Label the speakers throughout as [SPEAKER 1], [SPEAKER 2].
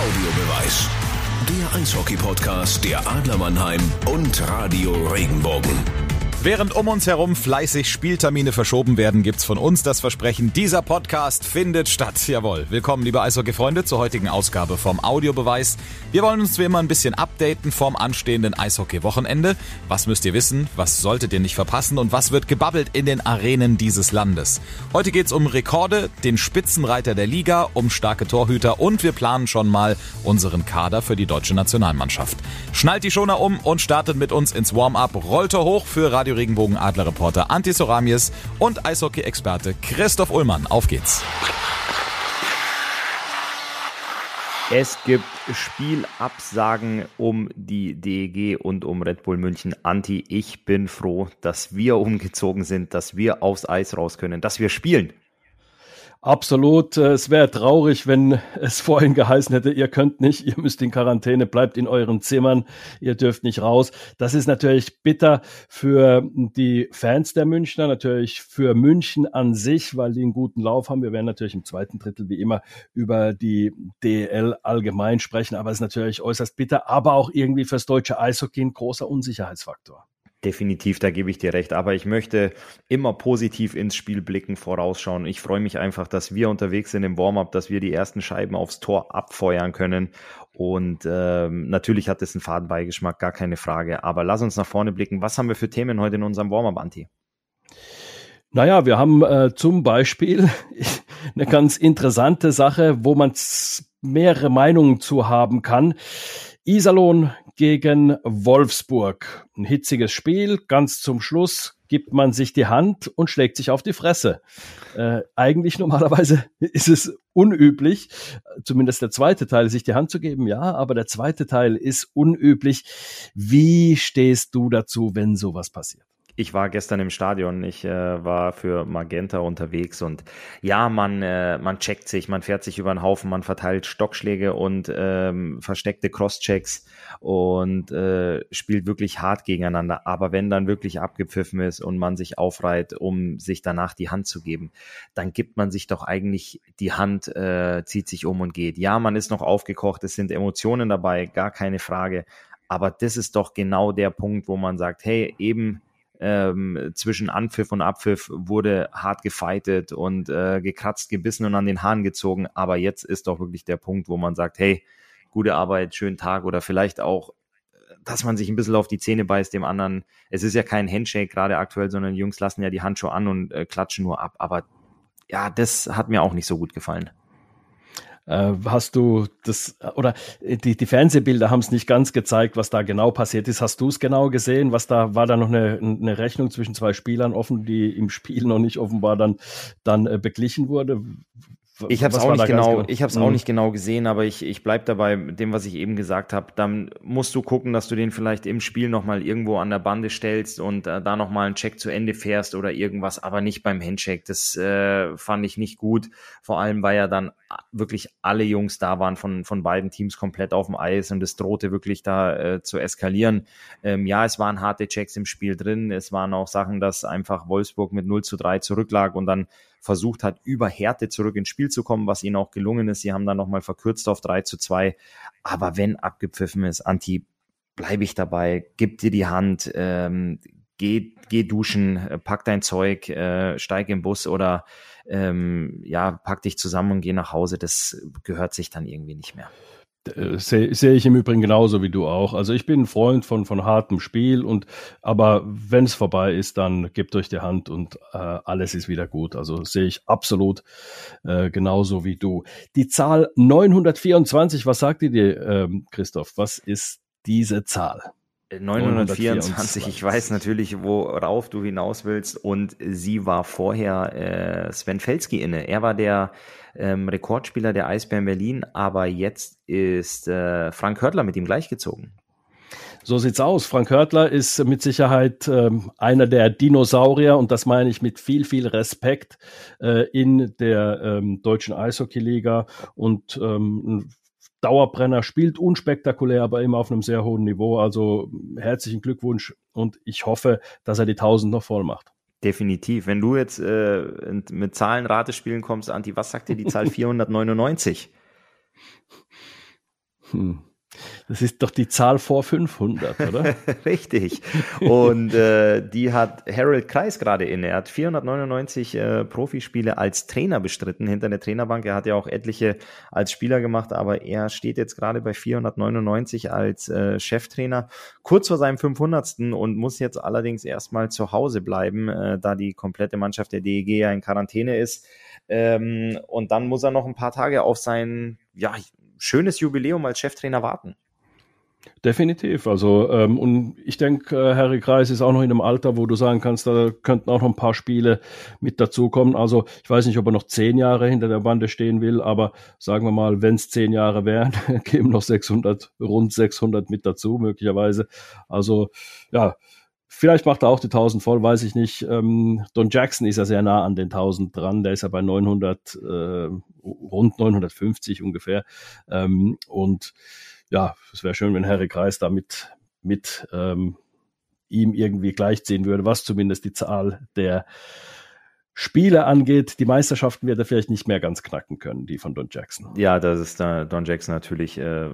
[SPEAKER 1] Audiobeweis. Der Eishockey-Podcast der Adler Mannheim und Radio Regenbogen.
[SPEAKER 2] Während um uns herum fleißig Spieltermine verschoben werden, gibt's von uns das Versprechen, dieser Podcast findet statt. Jawohl. Willkommen, liebe Eishockey-Freunde, zur heutigen Ausgabe vom Audiobeweis. Wir wollen uns wie immer ein bisschen updaten vom anstehenden Eishockey-Wochenende. Was müsst ihr wissen? Was solltet ihr nicht verpassen? Und was wird gebabbelt in den Arenen dieses Landes? Heute geht's um Rekorde, den Spitzenreiter der Liga, um starke Torhüter und wir planen schon mal unseren Kader für die deutsche Nationalmannschaft. Schnallt die Schoner um und startet mit uns ins Warm-up. Rollte hoch für Radio Radio Regenbogen Adlerreporter Antti Soramies und Eishockey-Experte Christoph Ullmann. Auf geht's.
[SPEAKER 3] Es gibt Spielabsagen um die DEG und um Red Bull München. Anti, ich bin froh, dass wir umgezogen sind, dass wir aufs Eis raus können, dass wir spielen.
[SPEAKER 4] Absolut. Äh, es wäre traurig, wenn es vorhin geheißen hätte, ihr könnt nicht, ihr müsst in Quarantäne, bleibt in euren Zimmern, ihr dürft nicht raus. Das ist natürlich bitter für die Fans der Münchner, natürlich für München an sich, weil die einen guten Lauf haben. Wir werden natürlich im zweiten Drittel wie immer über die DL allgemein sprechen, aber es ist natürlich äußerst bitter, aber auch irgendwie fürs deutsche Eishockey ein großer Unsicherheitsfaktor.
[SPEAKER 3] Definitiv, da gebe ich dir recht. Aber ich möchte immer positiv ins Spiel blicken, vorausschauen. Ich freue mich einfach, dass wir unterwegs sind im Warm-up, dass wir die ersten Scheiben aufs Tor abfeuern können. Und ähm, natürlich hat es einen Fadenbeigeschmack, gar keine Frage. Aber lass uns nach vorne blicken. Was haben wir für Themen heute in unserem Warm-up, Anti?
[SPEAKER 4] Naja, wir haben äh, zum Beispiel eine ganz interessante Sache, wo man mehrere Meinungen zu haben kann. Iserlohn gegen Wolfsburg. Ein hitziges Spiel. Ganz zum Schluss gibt man sich die Hand und schlägt sich auf die Fresse. Äh, eigentlich normalerweise ist es unüblich, zumindest der zweite Teil, sich die Hand zu geben, ja, aber der zweite Teil ist unüblich. Wie stehst du dazu, wenn sowas passiert?
[SPEAKER 3] Ich war gestern im Stadion, ich äh, war für Magenta unterwegs und ja, man, äh, man checkt sich, man fährt sich über einen Haufen, man verteilt Stockschläge und ähm, versteckte Crosschecks und äh, spielt wirklich hart gegeneinander. Aber wenn dann wirklich abgepfiffen ist und man sich aufreiht, um sich danach die Hand zu geben, dann gibt man sich doch eigentlich die Hand, äh, zieht sich um und geht. Ja, man ist noch aufgekocht, es sind Emotionen dabei, gar keine Frage. Aber das ist doch genau der Punkt, wo man sagt, hey, eben ähm, zwischen Anpfiff und Abpfiff wurde hart gefeitet und äh, gekratzt, gebissen und an den Haaren gezogen. Aber jetzt ist doch wirklich der Punkt, wo man sagt, hey, gute Arbeit, schönen Tag oder vielleicht auch, dass man sich ein bisschen auf die Zähne beißt dem anderen. Es ist ja kein Handshake gerade aktuell, sondern die Jungs lassen ja die Handschuhe an und äh, klatschen nur ab. Aber ja, das hat mir auch nicht so gut gefallen.
[SPEAKER 4] Äh, hast du das, oder die, die Fernsehbilder haben es nicht ganz gezeigt, was da genau passiert ist. Hast du es genau gesehen? Was da, war da noch eine, eine Rechnung zwischen zwei Spielern offen, die im Spiel noch nicht offenbar dann, dann äh, beglichen wurde?
[SPEAKER 3] Ich habe es auch nicht genau, ich habe es mhm. auch nicht genau gesehen, aber ich, ich bleib dabei dem, was ich eben gesagt habe. Dann musst du gucken, dass du den vielleicht im Spiel nochmal irgendwo an der Bande stellst und äh, da nochmal einen Check zu Ende fährst oder irgendwas, aber nicht beim Handshake. Das äh, fand ich nicht gut. Vor allem, weil ja dann wirklich alle Jungs da waren von, von beiden Teams komplett auf dem Eis und es drohte wirklich da äh, zu eskalieren. Ähm, ja, es waren harte Checks im Spiel drin. Es waren auch Sachen, dass einfach Wolfsburg mit 0 zu 3 zurücklag und dann versucht hat, über Härte zurück ins Spiel zu kommen, was ihnen auch gelungen ist. Sie haben dann nochmal verkürzt auf 3 zu 2. Aber wenn abgepfiffen ist, Anti, bleibe ich dabei, gib dir die Hand, ähm, geh, geh duschen, pack dein Zeug, äh, steig im Bus oder ähm, ja, pack dich zusammen und geh nach Hause. Das gehört sich dann irgendwie nicht mehr.
[SPEAKER 4] Äh, sehe seh ich im Übrigen genauso wie du auch. Also ich bin ein Freund von, von hartem Spiel und aber wenn es vorbei ist, dann gebt euch die Hand und äh, alles ist wieder gut. Also sehe ich absolut äh, genauso wie du. Die Zahl 924, was sagt ihr dir, ähm, Christoph? Was ist diese Zahl?
[SPEAKER 3] 924, ich weiß natürlich, worauf du hinaus willst. Und sie war vorher äh, Sven Felski inne. Er war der ähm, Rekordspieler der Eisbären Berlin, aber jetzt ist äh, Frank Hörtler mit ihm gleichgezogen.
[SPEAKER 4] So sieht's aus. Frank Hörtler ist mit Sicherheit ähm, einer der Dinosaurier und das meine ich mit viel, viel Respekt äh, in der ähm, deutschen Eishockeyliga und ähm, Dauerbrenner, spielt unspektakulär, aber immer auf einem sehr hohen Niveau. Also herzlichen Glückwunsch und ich hoffe, dass er die 1000 noch voll macht.
[SPEAKER 3] Definitiv. Wenn du jetzt äh, mit Zahlen Rate spielen kommst, Anti, was sagt dir die Zahl 499?
[SPEAKER 4] Hm. Das ist doch die Zahl vor 500, oder?
[SPEAKER 3] Richtig. Und äh, die hat Harold Kreis gerade inne. Er hat 499 äh, Profispiele als Trainer bestritten hinter der Trainerbank. Er hat ja auch etliche als Spieler gemacht, aber er steht jetzt gerade bei 499 als äh, Cheftrainer, kurz vor seinem 500. und muss jetzt allerdings erstmal zu Hause bleiben, äh, da die komplette Mannschaft der DEG ja in Quarantäne ist. Ähm, und dann muss er noch ein paar Tage auf sein, ja, schönes Jubiläum als Cheftrainer warten.
[SPEAKER 4] Definitiv. Also, ähm, und ich denke, äh, Harry Kreis ist auch noch in einem Alter, wo du sagen kannst, da könnten auch noch ein paar Spiele mit dazukommen. Also, ich weiß nicht, ob er noch zehn Jahre hinter der Bande stehen will, aber sagen wir mal, wenn es zehn Jahre wären, kämen noch 600, rund 600 mit dazu, möglicherweise. Also, ja, Vielleicht macht er auch die 1000 voll, weiß ich nicht. Ähm, Don Jackson ist ja sehr nah an den 1000 dran. Der ist ja bei 900, äh, rund 950 ungefähr. Ähm, und ja, es wäre schön, wenn Harry Kreis da mit, mit ähm, ihm irgendwie gleichziehen würde, was zumindest die Zahl der Spiele angeht, die Meisterschaften wird er vielleicht nicht mehr ganz knacken können, die von Don Jackson.
[SPEAKER 3] Ja, das ist da Don Jackson natürlich äh,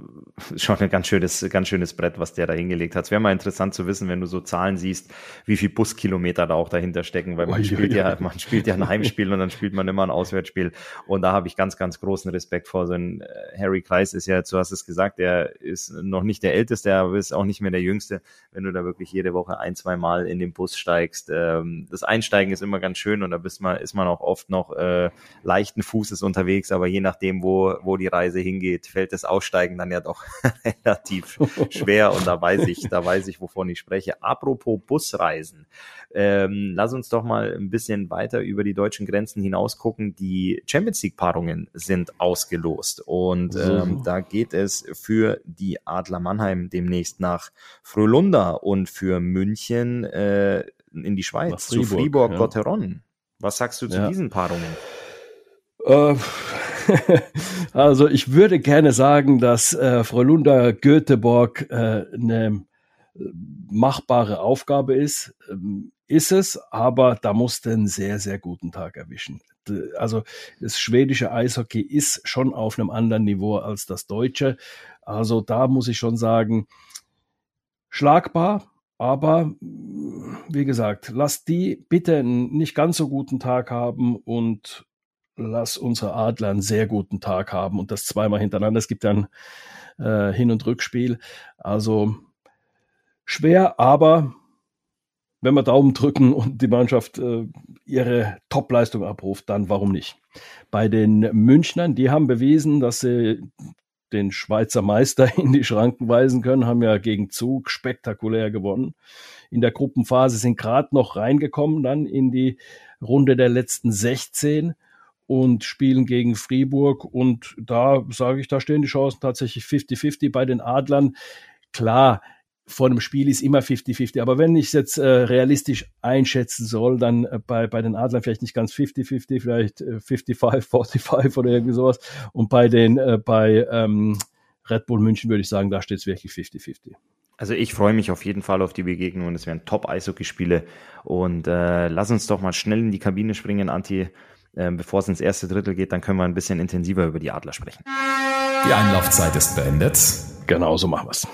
[SPEAKER 3] schon ein ganz schönes, ganz schönes Brett, was der da hingelegt hat. Es wäre mal interessant zu wissen, wenn du so Zahlen siehst, wie viel Buskilometer da auch dahinter stecken, weil man oh, spielt ja, ja, man spielt ja ein Heimspiel und dann spielt man immer ein Auswärtsspiel. Und da habe ich ganz, ganz großen Respekt vor. So ein äh, Harry Kreis ist ja, du hast es gesagt, der ist noch nicht der Älteste, aber ist auch nicht mehr der Jüngste. Wenn du da wirklich jede Woche ein, zwei Mal in den Bus steigst, ähm, das Einsteigen ist immer ganz schön und da bist man, ist man auch oft noch äh, leichten Fußes unterwegs, aber je nachdem, wo, wo die Reise hingeht, fällt das Aussteigen dann ja doch relativ schwer und da weiß ich, da weiß ich, wovon ich spreche. Apropos Busreisen, ähm, lass uns doch mal ein bisschen weiter über die deutschen Grenzen hinaus gucken. Die Champions League Paarungen sind ausgelost und ähm, da geht es für die Adler Mannheim demnächst nach Frölunda und für München äh, in die Schweiz, Fribourg, zu Fribourg-Gotteron. Ja. Was sagst du zu ja. diesen Paarungen?
[SPEAKER 4] Äh, also ich würde gerne sagen, dass äh, Frölunda Göteborg äh, eine machbare Aufgabe ist. Ähm, ist es, aber da musst du einen sehr, sehr guten Tag erwischen. Also das schwedische Eishockey ist schon auf einem anderen Niveau als das deutsche. Also da muss ich schon sagen, schlagbar, aber wie gesagt, lass die bitte einen nicht ganz so guten Tag haben und lass unsere Adler einen sehr guten Tag haben und das zweimal hintereinander. Es gibt dann äh, Hin- und Rückspiel. Also schwer, aber wenn wir Daumen drücken und die Mannschaft äh, ihre Topleistung abruft, dann warum nicht? Bei den Münchnern, die haben bewiesen, dass sie den Schweizer Meister in die Schranken weisen können, haben ja gegen Zug spektakulär gewonnen. In der Gruppenphase sind gerade noch reingekommen, dann in die Runde der letzten 16 und spielen gegen Fribourg. Und da sage ich, da stehen die Chancen tatsächlich 50-50 bei den Adlern. Klar, vor einem Spiel ist immer 50-50. Aber wenn ich es jetzt äh, realistisch einschätzen soll, dann äh, bei, bei den Adlern vielleicht nicht ganz 50-50, vielleicht äh, 55-45 oder irgendwie sowas. Und bei den, äh, bei ähm, Red Bull München würde ich sagen, da steht es wirklich 50-50.
[SPEAKER 3] Also ich freue mich auf jeden Fall auf die Begegnung und es werden Top-Eishockey-Spiele. Und äh, lass uns doch mal schnell in die Kabine springen, Anti. Äh, bevor es ins erste Drittel geht, dann können wir ein bisschen intensiver über die Adler sprechen.
[SPEAKER 1] Die Einlaufzeit ist beendet.
[SPEAKER 4] Genau so machen wir es.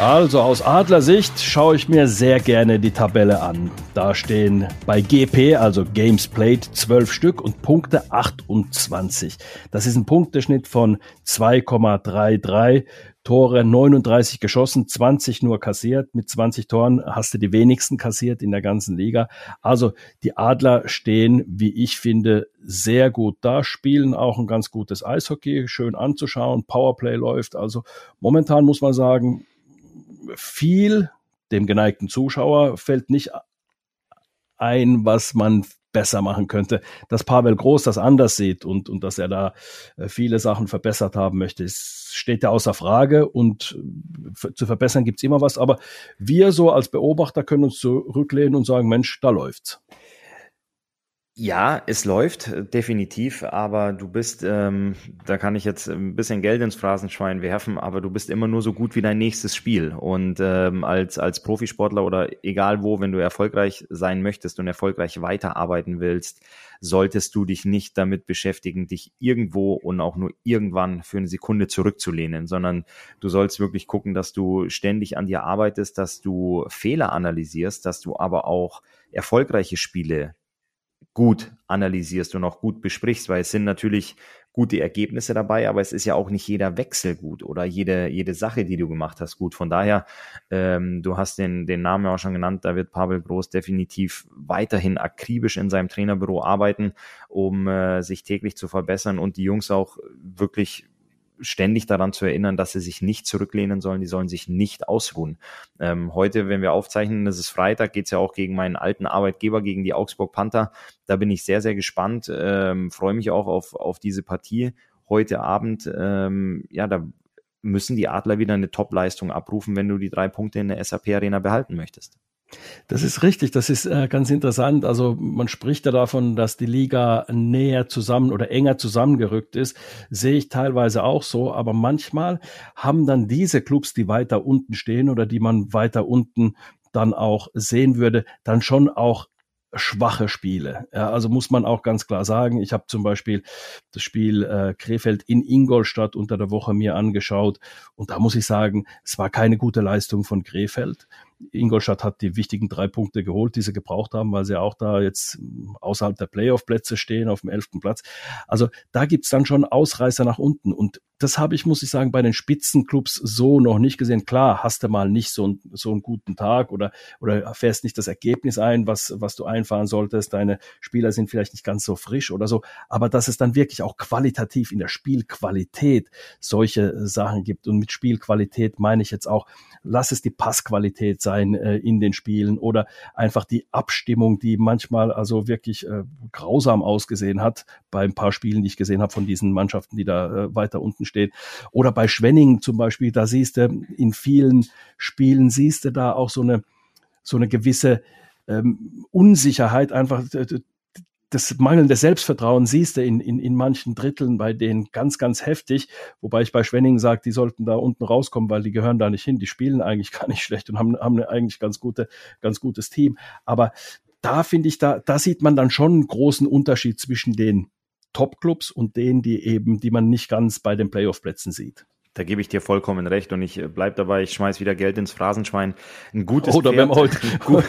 [SPEAKER 4] Also aus Adlersicht schaue ich mir sehr gerne die Tabelle an. Da stehen bei GP, also Games Played, 12 Stück und Punkte 28. Das ist ein Punkteschnitt von 2,33. Tore 39 geschossen, 20 nur kassiert. Mit 20 Toren hast du die wenigsten kassiert in der ganzen Liga. Also die Adler stehen, wie ich finde, sehr gut da, spielen auch ein ganz gutes Eishockey, schön anzuschauen. Powerplay läuft. Also momentan muss man sagen, viel dem geneigten Zuschauer fällt nicht ein, was man besser machen könnte. Dass Pavel Groß das anders sieht und, und dass er da äh, viele Sachen verbessert haben möchte, steht ja außer Frage und äh, zu verbessern gibt's immer was. Aber wir so als Beobachter können uns zurücklehnen und sagen, Mensch, da läuft's.
[SPEAKER 3] Ja, es läuft definitiv, aber du bist, ähm, da kann ich jetzt ein bisschen Geld ins Phrasenschwein werfen, aber du bist immer nur so gut wie dein nächstes Spiel. Und ähm, als, als Profisportler oder egal wo, wenn du erfolgreich sein möchtest und erfolgreich weiterarbeiten willst, solltest du dich nicht damit beschäftigen, dich irgendwo und auch nur irgendwann für eine Sekunde zurückzulehnen, sondern du sollst wirklich gucken, dass du ständig an dir arbeitest, dass du Fehler analysierst, dass du aber auch erfolgreiche Spiele gut analysierst und auch gut besprichst, weil es sind natürlich gute Ergebnisse dabei, aber es ist ja auch nicht jeder Wechsel gut oder jede, jede Sache, die du gemacht hast, gut. Von daher, ähm, du hast den, den Namen auch schon genannt, da wird Pavel Groß definitiv weiterhin akribisch in seinem Trainerbüro arbeiten, um äh, sich täglich zu verbessern und die Jungs auch wirklich ständig daran zu erinnern, dass sie sich nicht zurücklehnen sollen, die sollen sich nicht ausruhen. Ähm, heute, wenn wir aufzeichnen, das ist Freitag, geht's ja auch gegen meinen alten Arbeitgeber, gegen die Augsburg Panther. Da bin ich sehr, sehr gespannt, ähm, freue mich auch auf, auf diese Partie heute Abend. Ähm, ja, da müssen die Adler wieder eine Top-Leistung abrufen, wenn du die drei Punkte in der SAP-Arena behalten möchtest.
[SPEAKER 4] Das ist richtig, das ist äh, ganz interessant. Also man spricht ja davon, dass die Liga näher zusammen oder enger zusammengerückt ist. Sehe ich teilweise auch so, aber manchmal haben dann diese Clubs, die weiter unten stehen oder die man weiter unten dann auch sehen würde, dann schon auch schwache Spiele. Ja, also muss man auch ganz klar sagen, ich habe zum Beispiel das Spiel äh, Krefeld in Ingolstadt unter der Woche mir angeschaut und da muss ich sagen, es war keine gute Leistung von Krefeld. Ingolstadt hat die wichtigen drei Punkte geholt, die sie gebraucht haben, weil sie auch da jetzt außerhalb der Playoff-Plätze stehen, auf dem elften Platz. Also da gibt's dann schon Ausreißer nach unten. Und das habe ich, muss ich sagen, bei den Spitzenclubs so noch nicht gesehen. Klar, hast du mal nicht so, so einen guten Tag oder, oder fährst nicht das Ergebnis ein, was, was du einfahren solltest. Deine Spieler sind vielleicht nicht ganz so frisch oder so. Aber dass es dann wirklich auch qualitativ in der Spielqualität solche Sachen gibt. Und mit Spielqualität meine ich jetzt auch, lass es die Passqualität sein äh, in den Spielen oder einfach die Abstimmung, die manchmal also wirklich äh, grausam ausgesehen hat bei ein paar Spielen, die ich gesehen habe von diesen Mannschaften, die da äh, weiter unten stehen. Oder bei Schwenning zum Beispiel, da siehst du in vielen Spielen siehst du da auch so eine so eine gewisse ähm, Unsicherheit einfach das mangelnde Selbstvertrauen siehst du in, in, in manchen Dritteln bei denen ganz, ganz heftig. Wobei ich bei Schwenning sage, die sollten da unten rauskommen, weil die gehören da nicht hin. Die spielen eigentlich gar nicht schlecht und haben, haben eigentlich ganz gute, ganz gutes Team. Aber da finde ich, da, da sieht man dann schon einen großen Unterschied zwischen den Top-Clubs und denen, die eben, die man nicht ganz bei den Playoff-Plätzen sieht.
[SPEAKER 3] Da gebe ich dir vollkommen recht und ich äh, bleib dabei, ich schmeiß wieder Geld ins Phrasenschwein. Ein gutes,
[SPEAKER 4] oh,
[SPEAKER 3] Pferd,
[SPEAKER 4] heute.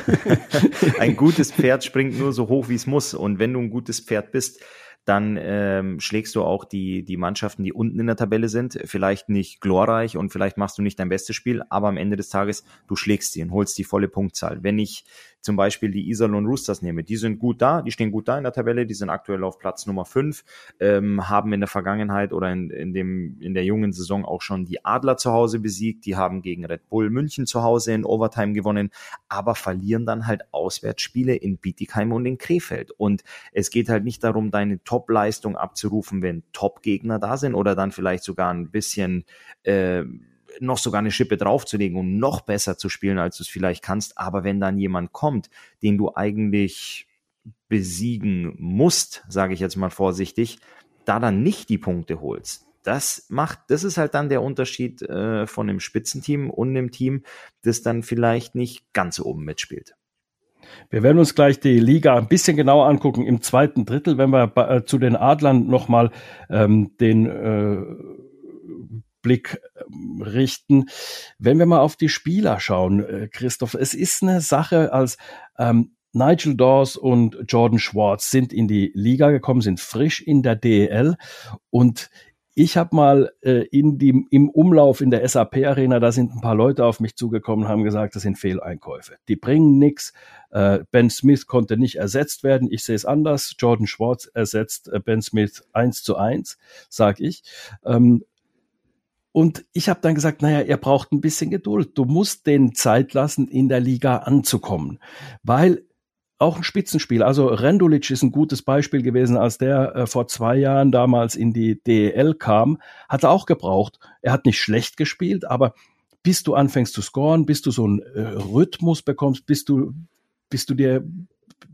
[SPEAKER 3] ein gutes Pferd springt nur so hoch, wie es muss. Und wenn du ein gutes Pferd bist, dann ähm, schlägst du auch die, die Mannschaften, die unten in der Tabelle sind. Vielleicht nicht glorreich und vielleicht machst du nicht dein bestes Spiel, aber am Ende des Tages, du schlägst sie und holst die volle Punktzahl. Wenn ich zum Beispiel die Iserlohn Roosters nehme, die sind gut da, die stehen gut da in der Tabelle, die sind aktuell auf Platz Nummer 5, ähm, haben in der Vergangenheit oder in, in, dem, in der jungen Saison auch schon die Adler zu Hause besiegt, die haben gegen Red Bull München zu Hause in Overtime gewonnen, aber verlieren dann halt Auswärtsspiele in Bietigheim und in Krefeld. Und es geht halt nicht darum, deine Top-Leistung abzurufen, wenn Top-Gegner da sind oder dann vielleicht sogar ein bisschen äh, noch sogar eine Schippe draufzulegen und noch besser zu spielen, als du es vielleicht kannst. Aber wenn dann jemand kommt, den du eigentlich besiegen musst, sage ich jetzt mal vorsichtig, da dann nicht die Punkte holst, das macht, das ist halt dann der Unterschied äh, von dem Spitzenteam und dem Team, das dann vielleicht nicht ganz oben mitspielt.
[SPEAKER 4] Wir werden uns gleich die Liga ein bisschen genauer angucken im zweiten Drittel, wenn wir äh, zu den Adlern nochmal ähm, den äh, Blick ähm, richten. Wenn wir mal auf die Spieler schauen, äh, Christoph, es ist eine Sache als ähm, Nigel Dawes und Jordan Schwartz sind in die Liga gekommen, sind frisch in der DEL und ich habe mal äh, in die, im Umlauf in der SAP Arena, da sind ein paar Leute auf mich zugekommen haben gesagt, das sind Fehleinkäufe. Die bringen nichts. Äh, ben Smith konnte nicht ersetzt werden. Ich sehe es anders. Jordan Schwartz ersetzt äh, Ben Smith eins zu eins, sag ich. Ähm, und ich habe dann gesagt, naja, ihr braucht ein bisschen Geduld. Du musst den Zeit lassen, in der Liga anzukommen. Weil auch ein Spitzenspiel. Also Rendulic ist ein gutes Beispiel gewesen, als der äh, vor zwei Jahren damals in die DEL kam, hat er auch gebraucht. Er hat nicht schlecht gespielt, aber bis du anfängst zu scoren, bis du so einen äh, Rhythmus bekommst, bis du, bis du dir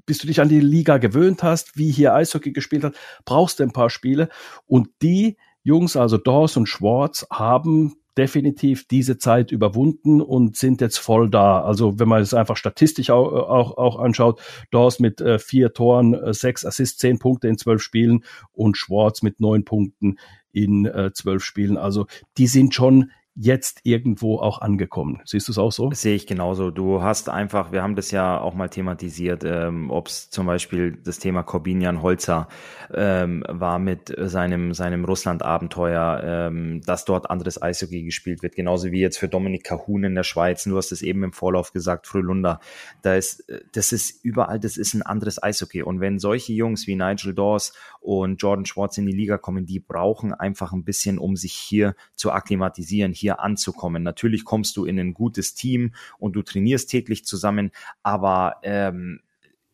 [SPEAKER 4] bis du dich an die Liga gewöhnt hast, wie hier Eishockey gespielt hat, brauchst du ein paar Spiele. Und die Jungs, also Dawes und Schwartz, haben definitiv diese Zeit überwunden und sind jetzt voll da. Also wenn man es einfach statistisch auch, auch, auch anschaut, Dawes mit äh, vier Toren, äh, sechs Assists, zehn Punkte in zwölf Spielen und Schwartz mit neun Punkten in äh, zwölf Spielen. Also die sind schon jetzt irgendwo auch angekommen. Siehst du es auch so?
[SPEAKER 3] sehe ich genauso. Du hast einfach, wir haben das ja auch mal thematisiert, ähm, ob es zum Beispiel das Thema Corbinian Holzer ähm, war mit seinem, seinem Russland-Abenteuer, ähm, dass dort anderes Eishockey gespielt wird, genauso wie jetzt für Dominik Kahun in der Schweiz. Du hast es eben im Vorlauf gesagt, Frühlunder. Da ist, das ist überall, das ist ein anderes Eishockey. Und wenn solche Jungs wie Nigel Dawes und Jordan Schwartz in die Liga kommen, die brauchen einfach ein bisschen, um sich hier zu akklimatisieren, hier anzukommen. Natürlich kommst du in ein gutes Team und du trainierst täglich zusammen, aber ähm,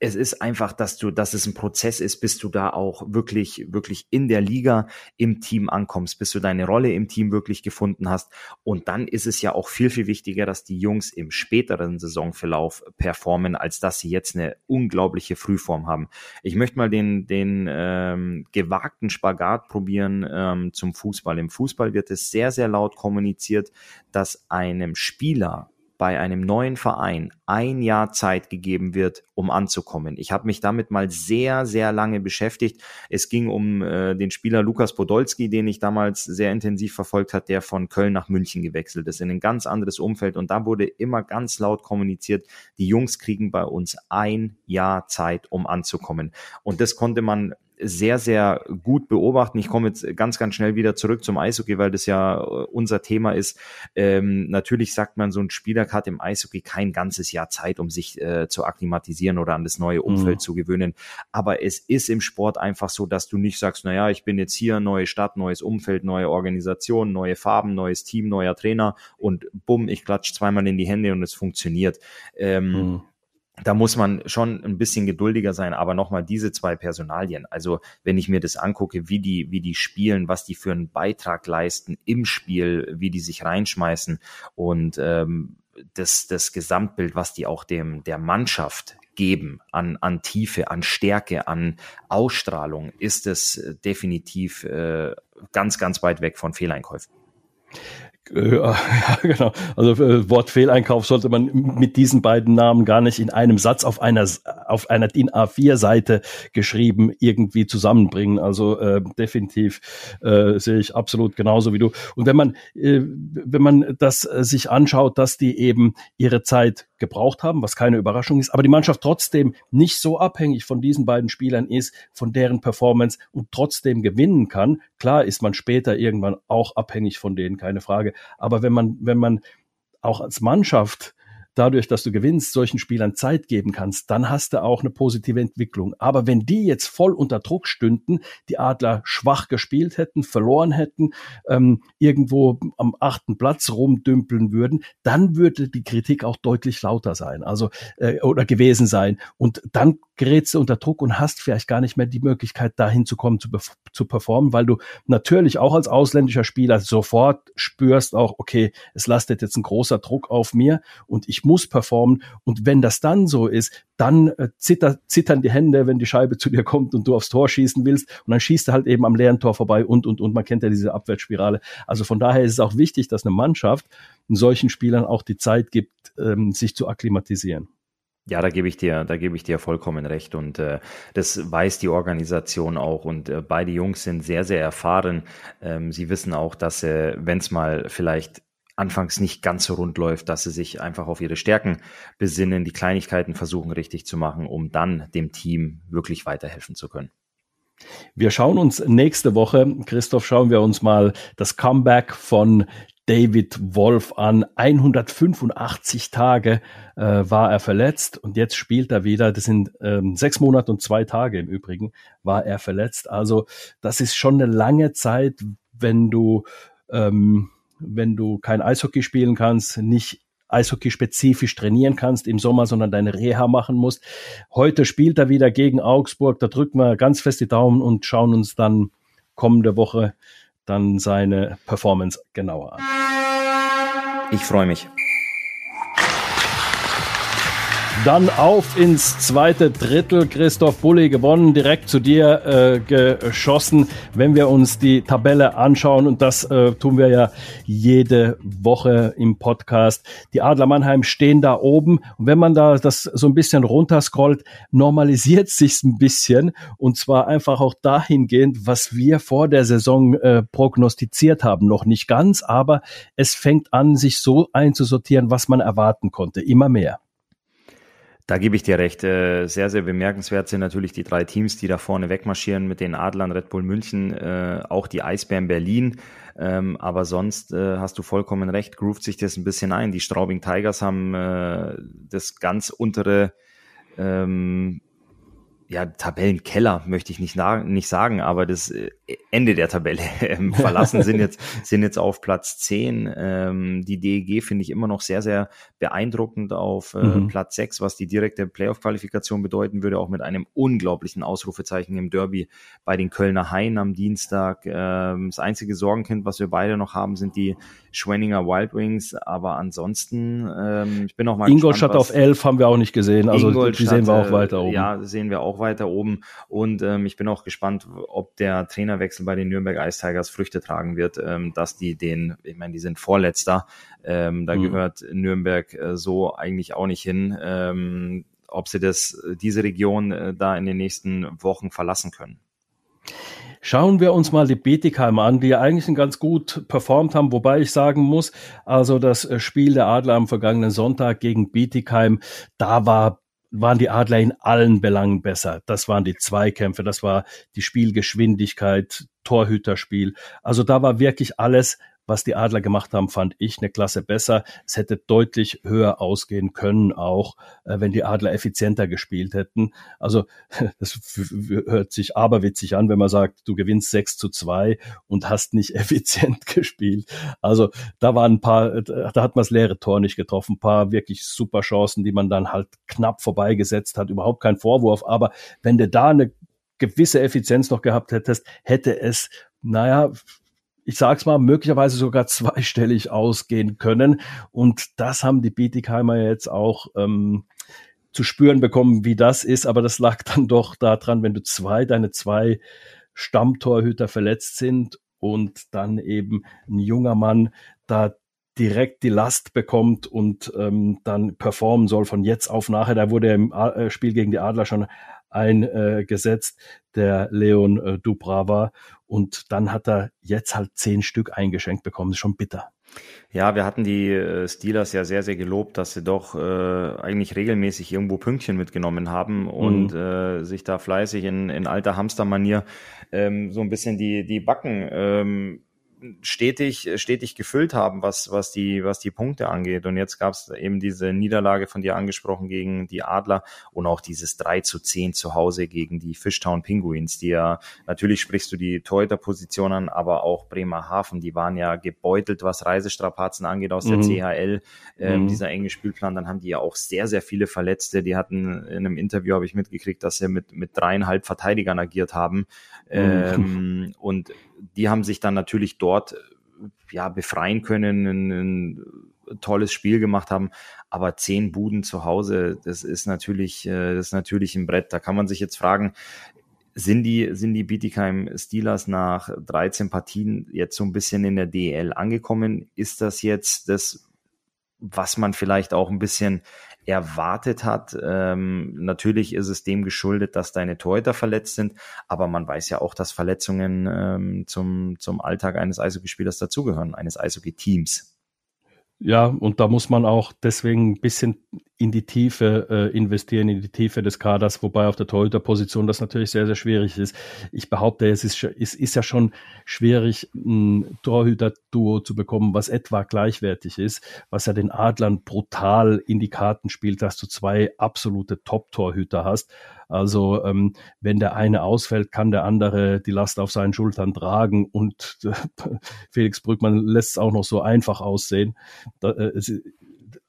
[SPEAKER 3] es ist einfach, dass du, dass es ein Prozess ist, bis du da auch wirklich, wirklich in der Liga im Team ankommst, bis du deine Rolle im Team wirklich gefunden hast. Und dann ist es ja auch viel, viel wichtiger, dass die Jungs im späteren Saisonverlauf performen, als dass sie jetzt eine unglaubliche Frühform haben. Ich möchte mal den, den ähm, gewagten Spagat probieren ähm, zum Fußball. Im Fußball wird es sehr, sehr laut kommuniziert, dass einem Spieler bei einem neuen Verein ein Jahr Zeit gegeben wird, um anzukommen. Ich habe mich damit mal sehr, sehr lange beschäftigt. Es ging um äh, den Spieler Lukas Podolski, den ich damals sehr intensiv verfolgt hat, der von Köln nach München gewechselt ist, in ein ganz anderes Umfeld. Und da wurde immer ganz laut kommuniziert, die Jungs kriegen bei uns ein Jahr Zeit, um anzukommen. Und das konnte man sehr, sehr gut beobachten. Ich komme jetzt ganz, ganz schnell wieder zurück zum Eishockey, weil das ja äh, unser Thema ist. Ähm, natürlich sagt man, so ein Spieler hat im Eishockey kein ganzes Jahr Zeit, um sich äh, zu akklimatisieren oder an das neue Umfeld mhm. zu gewöhnen. Aber es ist im Sport einfach so, dass du nicht sagst, naja, ich bin jetzt hier, neue Stadt, neues Umfeld, neue Organisation, neue Farben, neues Team, neuer Trainer und bumm, ich klatsch zweimal in die Hände und es funktioniert. Ähm, mhm da muss man schon ein bisschen geduldiger sein, aber nochmal diese zwei Personalien. Also wenn ich mir das angucke, wie die, wie die spielen, was die für einen Beitrag leisten im Spiel, wie die sich reinschmeißen und ähm, das, das Gesamtbild, was die auch dem der Mannschaft geben an, an Tiefe, an Stärke, an Ausstrahlung, ist es definitiv äh, ganz, ganz weit weg von Fehleinkäufen.
[SPEAKER 4] Äh, ja, genau. Also äh, Wort Fehleinkauf sollte man mit diesen beiden Namen gar nicht in einem Satz auf einer auf einer DIN A4 Seite geschrieben irgendwie zusammenbringen. Also äh, definitiv äh, sehe ich absolut genauso wie du. Und wenn man äh, wenn man das äh, sich anschaut, dass die eben ihre Zeit gebraucht haben, was keine Überraschung ist, aber die Mannschaft trotzdem nicht so abhängig von diesen beiden Spielern ist, von deren Performance und trotzdem gewinnen kann. Klar ist man später irgendwann auch abhängig von denen, keine Frage. Aber wenn man, wenn man auch als Mannschaft dadurch, dass du gewinnst, solchen Spielern Zeit geben kannst, dann hast du auch eine positive Entwicklung. Aber wenn die jetzt voll unter Druck stünden, die Adler schwach gespielt hätten, verloren hätten, ähm, irgendwo am achten Platz rumdümpeln würden, dann würde die Kritik auch deutlich lauter sein, also äh, oder gewesen sein. Und dann gerätst du unter Druck und hast vielleicht gar nicht mehr die Möglichkeit, dahin zu kommen, zu, zu performen, weil du natürlich auch als ausländischer Spieler sofort spürst auch, okay, es lastet jetzt ein großer Druck auf mir und ich muss performen. Und wenn das dann so ist, dann äh, zitter, zittern die Hände, wenn die Scheibe zu dir kommt und du aufs Tor schießen willst. Und dann schießt du halt eben am leeren Tor vorbei und, und, und. Man kennt ja diese Abwärtsspirale. Also von daher ist es auch wichtig, dass eine Mannschaft solchen Spielern auch die Zeit gibt, ähm, sich zu akklimatisieren.
[SPEAKER 3] Ja, da gebe ich dir, da gebe ich dir vollkommen recht und äh, das weiß die Organisation auch und äh, beide Jungs sind sehr, sehr erfahren. Ähm, sie wissen auch, dass äh, wenn es mal vielleicht anfangs nicht ganz so rund läuft, dass sie sich einfach auf ihre Stärken besinnen, die Kleinigkeiten versuchen richtig zu machen, um dann dem Team wirklich weiterhelfen zu können.
[SPEAKER 4] Wir schauen uns nächste Woche, Christoph, schauen wir uns mal das Comeback von David Wolf an. 185 Tage äh, war er verletzt und jetzt spielt er wieder. Das sind ähm, sechs Monate und zwei Tage im Übrigen war er verletzt. Also das ist schon eine lange Zeit, wenn du ähm, wenn du kein Eishockey spielen kannst, nicht Eishockey-spezifisch trainieren kannst im Sommer, sondern deine Reha machen musst. Heute spielt er wieder gegen Augsburg. Da drücken wir ganz fest die Daumen und schauen uns dann kommende Woche dann seine Performance genauer an.
[SPEAKER 3] Ich freue mich.
[SPEAKER 4] Dann auf ins zweite Drittel. Christoph Bulli gewonnen, direkt zu dir äh, geschossen. Wenn wir uns die Tabelle anschauen, und das äh, tun wir ja jede Woche im Podcast, die Adler Mannheim stehen da oben. Und wenn man da das so ein bisschen runterscrollt, normalisiert sich's ein bisschen. Und zwar einfach auch dahingehend, was wir vor der Saison äh, prognostiziert haben. Noch nicht ganz, aber es fängt an, sich so einzusortieren, was man erwarten konnte. Immer mehr.
[SPEAKER 3] Da gebe ich dir recht. Äh, sehr, sehr bemerkenswert sind natürlich die drei Teams, die da vorne wegmarschieren mit den Adlern, Red Bull München, äh, auch die Eisbären Berlin. Ähm, aber sonst äh, hast du vollkommen recht, groovt sich das ein bisschen ein. Die Straubing Tigers haben das ganz untere ähm, ja, Tabellenkeller möchte ich nicht, nicht sagen, aber das äh, Ende der Tabelle ähm, verlassen sind jetzt, sind jetzt auf Platz 10. Ähm, die DEG finde ich immer noch sehr, sehr beeindruckend auf äh, mhm. Platz 6, was die direkte Playoff-Qualifikation bedeuten würde, auch mit einem unglaublichen Ausrufezeichen im Derby bei den Kölner Haien am Dienstag. Ähm, das einzige Sorgenkind, was wir beide noch haben, sind die Schwenninger Wild Wings, aber ansonsten, ähm, ich bin auch mal
[SPEAKER 4] Ingolstadt gespannt, auf 11 haben wir auch nicht gesehen, also die sehen wir auch weiter oben.
[SPEAKER 3] Ja, sehen wir auch weiter oben und ähm, ich bin auch gespannt, ob der Trainerwechsel bei den Nürnberg Ice Tigers Früchte tragen wird, ähm, dass die den, ich meine, die sind Vorletzter, ähm, da mhm. gehört Nürnberg äh, so eigentlich auch nicht hin, ähm, ob sie das, diese Region äh, da in den nächsten Wochen verlassen können.
[SPEAKER 4] Schauen wir uns mal die Bietigheim an, die eigentlich ganz gut performt haben, wobei ich sagen muss, also das äh, Spiel der Adler am vergangenen Sonntag gegen Bietigheim, da war waren die Adler in allen Belangen besser. Das waren die Zweikämpfe, das war die Spielgeschwindigkeit, Torhüterspiel. Also da war wirklich alles was die Adler gemacht haben, fand ich eine Klasse besser. Es hätte deutlich höher ausgehen können, auch äh, wenn die Adler effizienter gespielt hätten. Also das hört sich aberwitzig an, wenn man sagt, du gewinnst 6 zu 2 und hast nicht effizient gespielt. Also da waren ein paar, da hat man das leere Tor nicht getroffen, ein paar wirklich super Chancen, die man dann halt knapp vorbeigesetzt hat. Überhaupt kein Vorwurf, aber wenn du da eine gewisse Effizienz noch gehabt hättest, hätte es naja, ich sag's mal, möglicherweise sogar zweistellig ausgehen können. Und das haben die Bietigheimer jetzt auch ähm, zu spüren bekommen, wie das ist. Aber das lag dann doch daran, wenn du zwei, deine zwei Stammtorhüter verletzt sind und dann eben ein junger Mann da direkt die Last bekommt und ähm, dann performen soll von jetzt auf nachher. Da wurde er im äh, Spiel gegen die Adler schon eingesetzt, der Leon äh, Dubrava. Und dann hat er jetzt halt zehn Stück eingeschenkt bekommen. Das ist schon bitter.
[SPEAKER 3] Ja, wir hatten die äh, Steelers ja sehr, sehr gelobt, dass sie doch äh, eigentlich regelmäßig irgendwo Pünktchen mitgenommen haben und mhm. äh, sich da fleißig in, in alter Hamstermanier ähm, so ein bisschen die, die Backen ähm, stetig, stetig gefüllt haben, was, was, die, was die Punkte angeht. Und jetzt gab es eben diese Niederlage von dir angesprochen gegen die Adler und auch dieses 3 zu 10 zu Hause gegen die Fishtown Penguins, die ja, natürlich sprichst du die Torhüter-Position an, aber auch Bremerhaven, die waren ja gebeutelt, was Reisestrapazen angeht aus mhm. der CHL, ähm, mhm. dieser enge Spielplan. Dann haben die ja auch sehr, sehr viele Verletzte. Die hatten in einem Interview, habe ich mitgekriegt, dass sie mit, mit dreieinhalb Verteidigern agiert haben. Ähm, und die haben sich dann natürlich dort ja befreien können, ein, ein tolles Spiel gemacht haben. Aber zehn Buden zu Hause, das ist natürlich, äh, das ist natürlich ein Brett. Da kann man sich jetzt fragen, sind die, sind die Bietigheim Steelers nach 13 Partien jetzt so ein bisschen in der DL angekommen? Ist das jetzt das, was man vielleicht auch ein bisschen erwartet hat. Ähm, natürlich ist es dem geschuldet, dass deine Torhüter verletzt sind, aber man weiß ja auch, dass Verletzungen ähm, zum, zum Alltag eines Eishockeyspielers dazugehören, eines Eishockey-Teams.
[SPEAKER 4] Ja, und da muss man auch deswegen ein bisschen in die Tiefe äh, investieren, in die Tiefe des Kaders, wobei auf der Torhüterposition das natürlich sehr, sehr schwierig ist. Ich behaupte, es ist, es ist ja schon schwierig, ein Torhüter-Duo zu bekommen, was etwa gleichwertig ist, was ja den Adlern brutal in die Karten spielt, dass du zwei absolute Top-Torhüter hast. Also ähm, wenn der eine ausfällt, kann der andere die Last auf seinen Schultern tragen und äh, Felix Brückmann lässt es auch noch so einfach aussehen. Da, äh, es,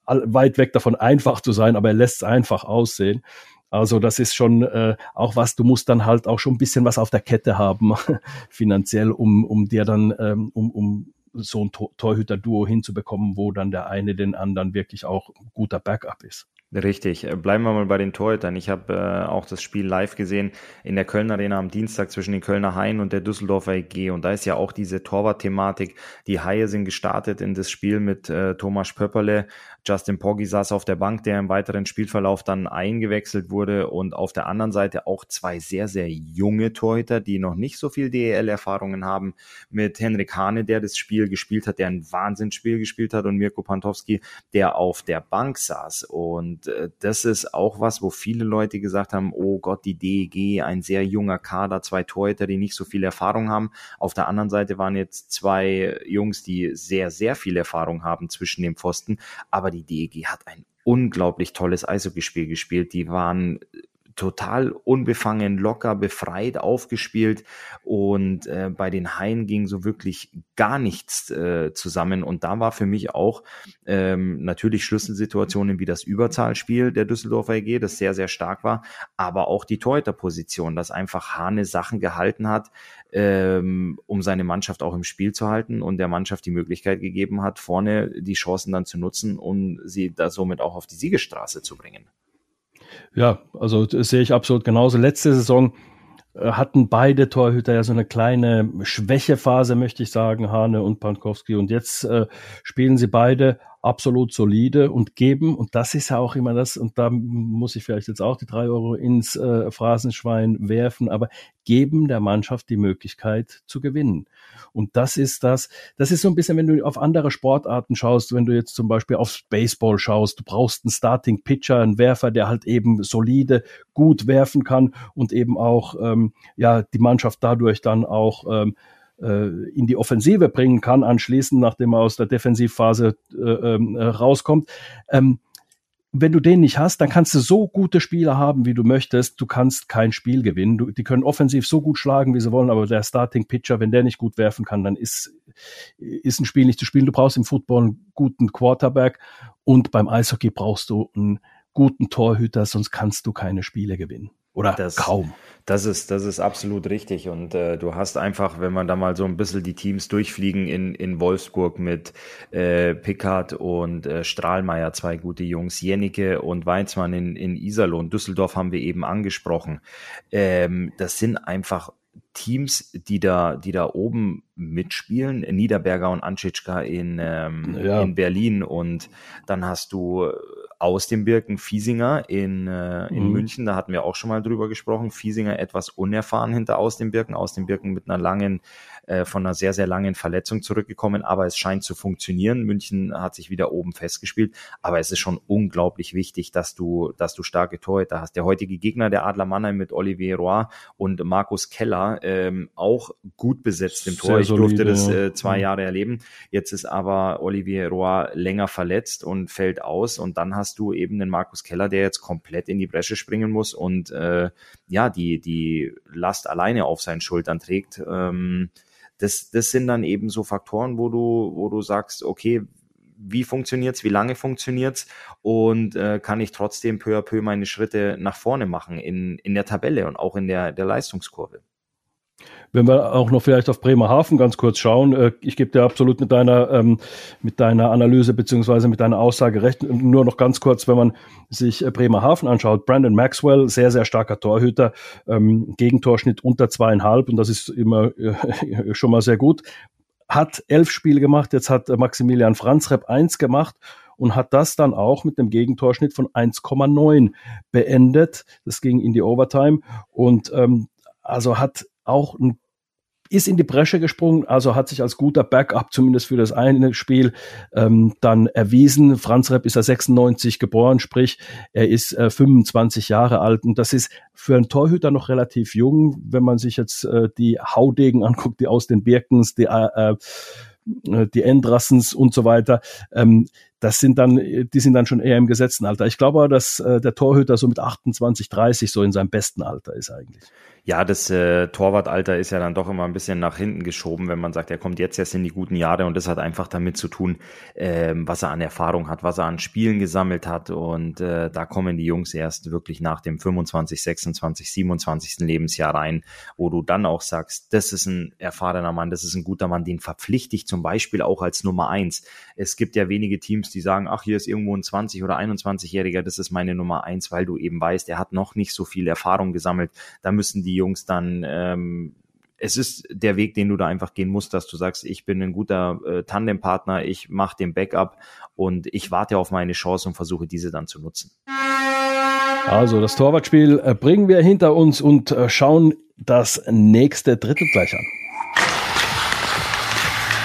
[SPEAKER 4] weit weg davon einfach zu sein, aber er lässt es einfach aussehen. Also das ist schon äh, auch was, du musst dann halt auch schon ein bisschen was auf der Kette haben, finanziell, um, um dir dann, ähm, um, um so ein Torhüter-Duo hinzubekommen, wo dann der eine den anderen wirklich auch guter Backup ist.
[SPEAKER 3] Richtig. Äh, bleiben wir mal bei den Torhütern. Ich habe äh, auch das Spiel live gesehen in der Kölner Arena am Dienstag zwischen den Kölner Haien und der Düsseldorfer EG. Und da ist ja auch diese Torwart-Thematik. Die Haie sind gestartet in das Spiel mit äh, Thomas Pöpperle. Justin Poggi saß auf der Bank, der im weiteren Spielverlauf dann eingewechselt wurde. Und auf der anderen Seite auch zwei sehr, sehr junge Torhüter, die noch nicht so viel DEL-Erfahrungen haben. Mit Henrik Hane, der das Spiel gespielt hat, der ein Wahnsinnsspiel gespielt hat. Und Mirko Pantowski, der auf der Bank saß. Und äh, das ist auch was, wo viele Leute gesagt haben, oh Gott, die DEG, ein sehr junger Kader, zwei Torhüter, die nicht so viel Erfahrung haben. Auf der anderen Seite waren jetzt zwei Jungs, die sehr, sehr viel Erfahrung haben zwischen den Pfosten. Aber die DEG hat ein unglaublich tolles Eishockeyspiel gespielt. Die waren total unbefangen, locker, befreit aufgespielt. Und äh, bei den Haien ging so wirklich gar nichts äh, zusammen. Und da war für mich auch ähm, natürlich Schlüsselsituationen wie das Überzahlspiel der Düsseldorfer EG, das sehr, sehr stark war, aber auch die Torhüterposition, dass einfach Hane Sachen gehalten hat, ähm, um seine Mannschaft auch im Spiel zu halten und der Mannschaft die Möglichkeit gegeben hat, vorne die Chancen dann zu nutzen, um sie da somit auch auf die Siegesstraße zu bringen.
[SPEAKER 4] Ja, also das sehe ich absolut genauso. Letzte Saison äh, hatten beide Torhüter ja so eine kleine Schwächephase, möchte ich sagen, Hane und Pankowski. Und jetzt äh, spielen sie beide absolut solide und geben, und das ist ja auch immer das, und da muss ich vielleicht jetzt auch die drei Euro ins äh, Phrasenschwein werfen, aber geben der Mannschaft die Möglichkeit zu gewinnen. Und das ist das, das ist so ein bisschen, wenn du auf andere Sportarten schaust, wenn du jetzt zum Beispiel aufs Baseball schaust, du brauchst einen Starting Pitcher, einen Werfer, der halt eben solide, gut werfen kann und eben auch ähm, ja die Mannschaft dadurch dann auch ähm, äh, in die Offensive bringen kann, anschließend, nachdem er aus der Defensivphase äh, ähm, äh, rauskommt. Ähm, wenn du den nicht hast, dann kannst du so gute Spieler haben, wie du möchtest. Du kannst kein Spiel gewinnen. Du, die können offensiv so gut schlagen, wie sie wollen, aber der Starting Pitcher, wenn der nicht gut werfen kann, dann ist, ist ein Spiel nicht zu spielen. Du brauchst im Football einen guten Quarterback und beim Eishockey brauchst du einen guten Torhüter, sonst kannst du keine Spiele gewinnen. Oder
[SPEAKER 3] das,
[SPEAKER 4] kaum.
[SPEAKER 3] Das ist, das ist absolut richtig. Und äh, du hast einfach, wenn man da mal so ein bisschen die Teams durchfliegen in, in Wolfsburg mit äh, Pickard und äh, Strahlmeier, zwei gute Jungs, Jennike und Weizmann in, in Iserlohn, Düsseldorf haben wir eben angesprochen. Ähm, das sind einfach Teams, die da, die da oben mitspielen, Niederberger und Anschitschka in, ähm, ja. in Berlin und dann hast du aus dem Birken Fiesinger in, äh, in mhm. München, da hatten wir auch schon mal drüber gesprochen. Fiesinger etwas unerfahren hinter aus dem Birken, aus dem Birken mit einer langen äh, von einer sehr, sehr langen Verletzung zurückgekommen, aber es scheint zu funktionieren. München hat sich wieder oben festgespielt, aber es ist schon unglaublich wichtig, dass du, dass du starke Torhüter hast. Der heutige Gegner, der Adler Mannheim mit Olivier Roy und Markus Keller, ähm, auch gut besetzt im Tor. ich durfte das äh, zwei mhm. Jahre erleben. Jetzt ist aber Olivier Roy länger verletzt und fällt aus und dann hast du eben den Markus Keller, der jetzt komplett in die Bresche springen muss und äh, ja, die, die Last alleine auf seinen Schultern trägt. Ähm, das, das sind dann eben so Faktoren, wo du, wo du sagst, okay, wie funktioniert's, wie lange funktioniert's und äh, kann ich trotzdem peu à peu meine Schritte nach vorne machen in, in der Tabelle und auch in der, der Leistungskurve.
[SPEAKER 4] Wenn wir auch noch vielleicht auf Bremerhaven ganz kurz schauen, äh, ich gebe dir absolut mit deiner, ähm, mit deiner Analyse beziehungsweise mit deiner Aussage recht. Nur noch ganz kurz, wenn man sich äh, Bremerhaven anschaut, Brandon Maxwell, sehr, sehr starker Torhüter, ähm, Gegentorschnitt unter zweieinhalb und das ist immer äh, schon mal sehr gut. Hat elf Spiele gemacht, jetzt hat Maximilian Franzrep eins gemacht und hat das dann auch mit einem Gegentorschnitt von 1,9 beendet. Das ging in die Overtime und ähm, also hat auch ein ist in die Bresche gesprungen, also hat sich als guter Backup zumindest für das eine Spiel ähm, dann erwiesen. Franz Repp ist ja 96 geboren, sprich er ist äh, 25 Jahre alt und das ist für einen Torhüter noch relativ jung, wenn man sich jetzt äh, die Haudegen anguckt, die aus den Birkens, die äh, äh die Endrassens und so weiter. Ähm, das sind dann, die sind dann schon eher im gesetzten Alter. Ich glaube, dass äh, der Torhüter so mit 28, 30 so in seinem besten Alter ist eigentlich.
[SPEAKER 3] Ja, das äh, Torwartalter ist ja dann doch immer ein bisschen nach hinten geschoben, wenn man sagt, er kommt jetzt erst in die guten Jahre und das hat einfach damit zu tun, äh, was er an Erfahrung hat, was er an Spielen gesammelt hat und äh, da kommen die Jungs erst wirklich nach dem 25, 26, 27. Lebensjahr rein, wo du dann auch sagst, das ist ein erfahrener Mann, das ist ein guter Mann, den verpflichte ich zum Beispiel auch als Nummer eins. Es gibt ja wenige Teams, die sagen, ach, hier ist irgendwo ein 20 oder 21-Jähriger, das ist meine Nummer eins, weil du eben weißt, er hat noch nicht so viel Erfahrung gesammelt. Da müssen die Jungs dann ähm, es ist der Weg, den du da einfach gehen musst, dass du sagst, ich bin ein guter äh, Tandempartner, ich mache den Backup und ich warte auf meine Chance und versuche diese dann zu nutzen.
[SPEAKER 4] Also das Torwartspiel äh, bringen wir hinter uns und äh, schauen das nächste Drittel gleich an.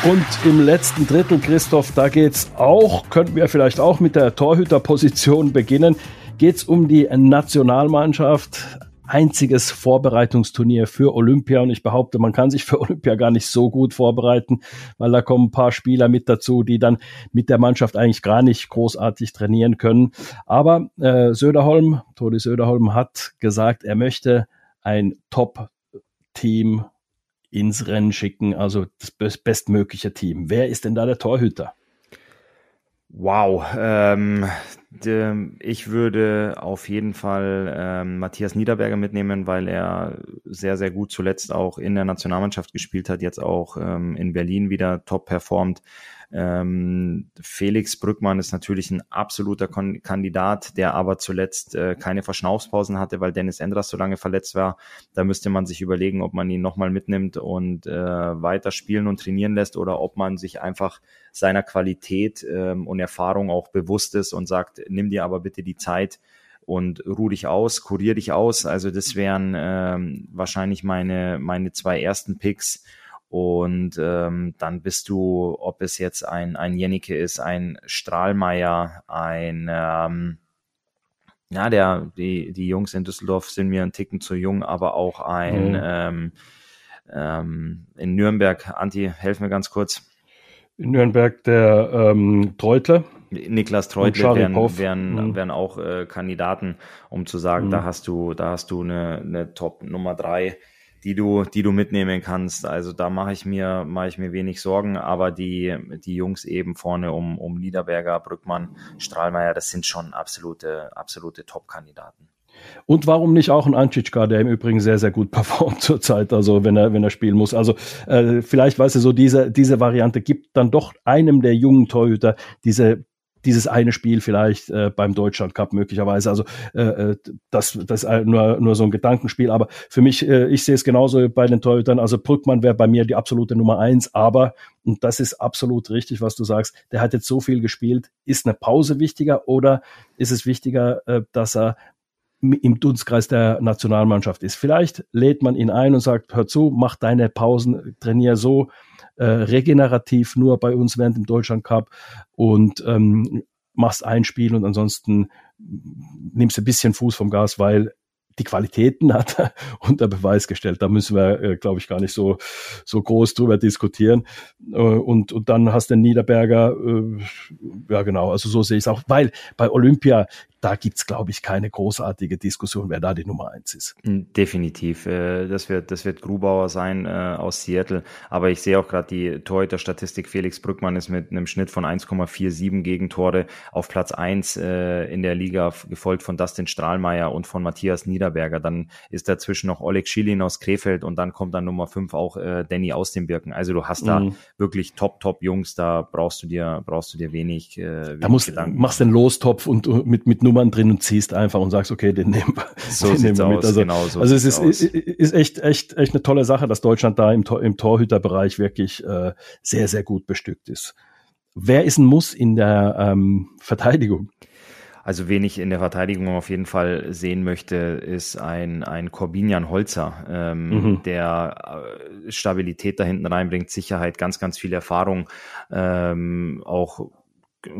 [SPEAKER 4] Und im letzten Drittel, Christoph, da geht's auch, könnten wir vielleicht auch mit der Torhüterposition beginnen, geht's um die Nationalmannschaft. Einziges Vorbereitungsturnier für Olympia. Und ich behaupte, man kann sich für Olympia gar nicht so gut vorbereiten, weil da kommen ein paar Spieler mit dazu, die dann mit der Mannschaft eigentlich gar nicht großartig trainieren können. Aber äh, Söderholm, Todi Söderholm hat gesagt, er möchte ein Top-Team ins Rennen schicken, also das bestmögliche Team. Wer ist denn da der Torhüter?
[SPEAKER 3] Wow, ähm, ich würde auf jeden Fall ähm, Matthias Niederberger mitnehmen, weil er sehr, sehr gut zuletzt auch in der Nationalmannschaft gespielt hat, jetzt auch ähm, in Berlin wieder top performt. Ähm, Felix Brückmann ist natürlich ein absoluter Kon Kandidat, der aber zuletzt äh, keine Verschnaufspausen hatte, weil Dennis Endras so lange verletzt war. Da müsste man sich überlegen, ob man ihn nochmal mitnimmt und äh, weiter spielen und trainieren lässt oder ob man sich einfach seiner Qualität ähm, und Erfahrung auch bewusst ist und sagt, nimm dir aber bitte die Zeit, und ruh dich aus, kurier dich aus. Also das wären ähm, wahrscheinlich meine, meine zwei ersten Picks. Und ähm, dann bist du, ob es jetzt ein, ein Jennike ist, ein Strahlmeier, ein ähm, ja, der, die, die Jungs in Düsseldorf sind mir ein Ticken zu jung, aber auch ein mhm. ähm, ähm, in Nürnberg, Anti, helf mir ganz kurz.
[SPEAKER 4] In Nürnberg der ähm, Treutler.
[SPEAKER 3] Niklas Treutle wären, wären, mhm. wären auch äh, Kandidaten, um zu sagen, mhm. da hast du, da hast du eine, eine Top Nummer drei die du, die du mitnehmen kannst. Also da mache ich mir, mache ich mir wenig Sorgen, aber die, die Jungs eben vorne um, um Niederberger, Brückmann, Strahlmeier, das sind schon absolute, absolute Top-Kandidaten.
[SPEAKER 4] Und warum nicht auch ein Ancicka, der im Übrigen sehr, sehr gut performt zurzeit, also wenn er, wenn er spielen muss. Also äh, vielleicht, weißt du, so diese, diese Variante gibt dann doch einem der jungen Torhüter diese dieses eine Spiel vielleicht äh, beim Deutschland Cup möglicherweise. Also äh, äh das, das ist nur, nur so ein Gedankenspiel. Aber für mich, äh, ich sehe es genauso bei den Torhütern. Also Brückmann wäre bei mir die absolute Nummer eins. Aber, und das ist absolut richtig, was du sagst, der hat jetzt so viel gespielt. Ist eine Pause wichtiger oder ist es wichtiger, äh, dass er im Dunstkreis der Nationalmannschaft ist. Vielleicht lädt man ihn ein und sagt, hör zu, mach deine Pausen, trainier so, äh, regenerativ nur bei uns während dem Deutschland Cup und ähm, machst ein Spiel und ansonsten nimmst ein bisschen Fuß vom Gas, weil die Qualitäten hat er unter Beweis gestellt. Da müssen wir, äh, glaube ich, gar nicht so, so groß drüber diskutieren. Äh, und, und dann hast du den Niederberger, äh, ja genau, also so sehe ich es auch, weil bei Olympia da gibt's glaube ich, keine großartige Diskussion, wer da die Nummer eins ist.
[SPEAKER 3] Hm, definitiv. Äh, das wird, das wird Grubauer sein äh, aus Seattle. Aber ich sehe auch gerade die Torhüter-Statistik. Felix Brückmann ist mit einem Schnitt von 1,47 Gegentore auf Platz eins äh, in der Liga, gefolgt von Dustin Strahlmeier und von Matthias Niederberger. Dann ist dazwischen noch Oleg Schilin aus Krefeld und dann kommt dann Nummer fünf auch Danny aus dem Birken. Also du hast da mhm. wirklich top, top Jungs. Da brauchst du dir, brauchst du dir wenig, wenig
[SPEAKER 4] da musst, Gedanken. Machst den Lostopf und mit, mit Nummern drin und ziehst einfach und sagst, okay, den nehmen wir,
[SPEAKER 3] so den nehmen wir mit.
[SPEAKER 4] Also, genau so also es ist, ist, ist echt, echt, echt eine tolle Sache, dass Deutschland da im, Tor, im Torhüterbereich wirklich äh, sehr, sehr gut bestückt ist. Wer ist ein Muss in der ähm, Verteidigung?
[SPEAKER 3] Also wen ich in der Verteidigung auf jeden Fall sehen möchte, ist ein, ein Corbinian Holzer, ähm, mhm. der äh, Stabilität da hinten reinbringt, Sicherheit, ganz, ganz viel Erfahrung, ähm, auch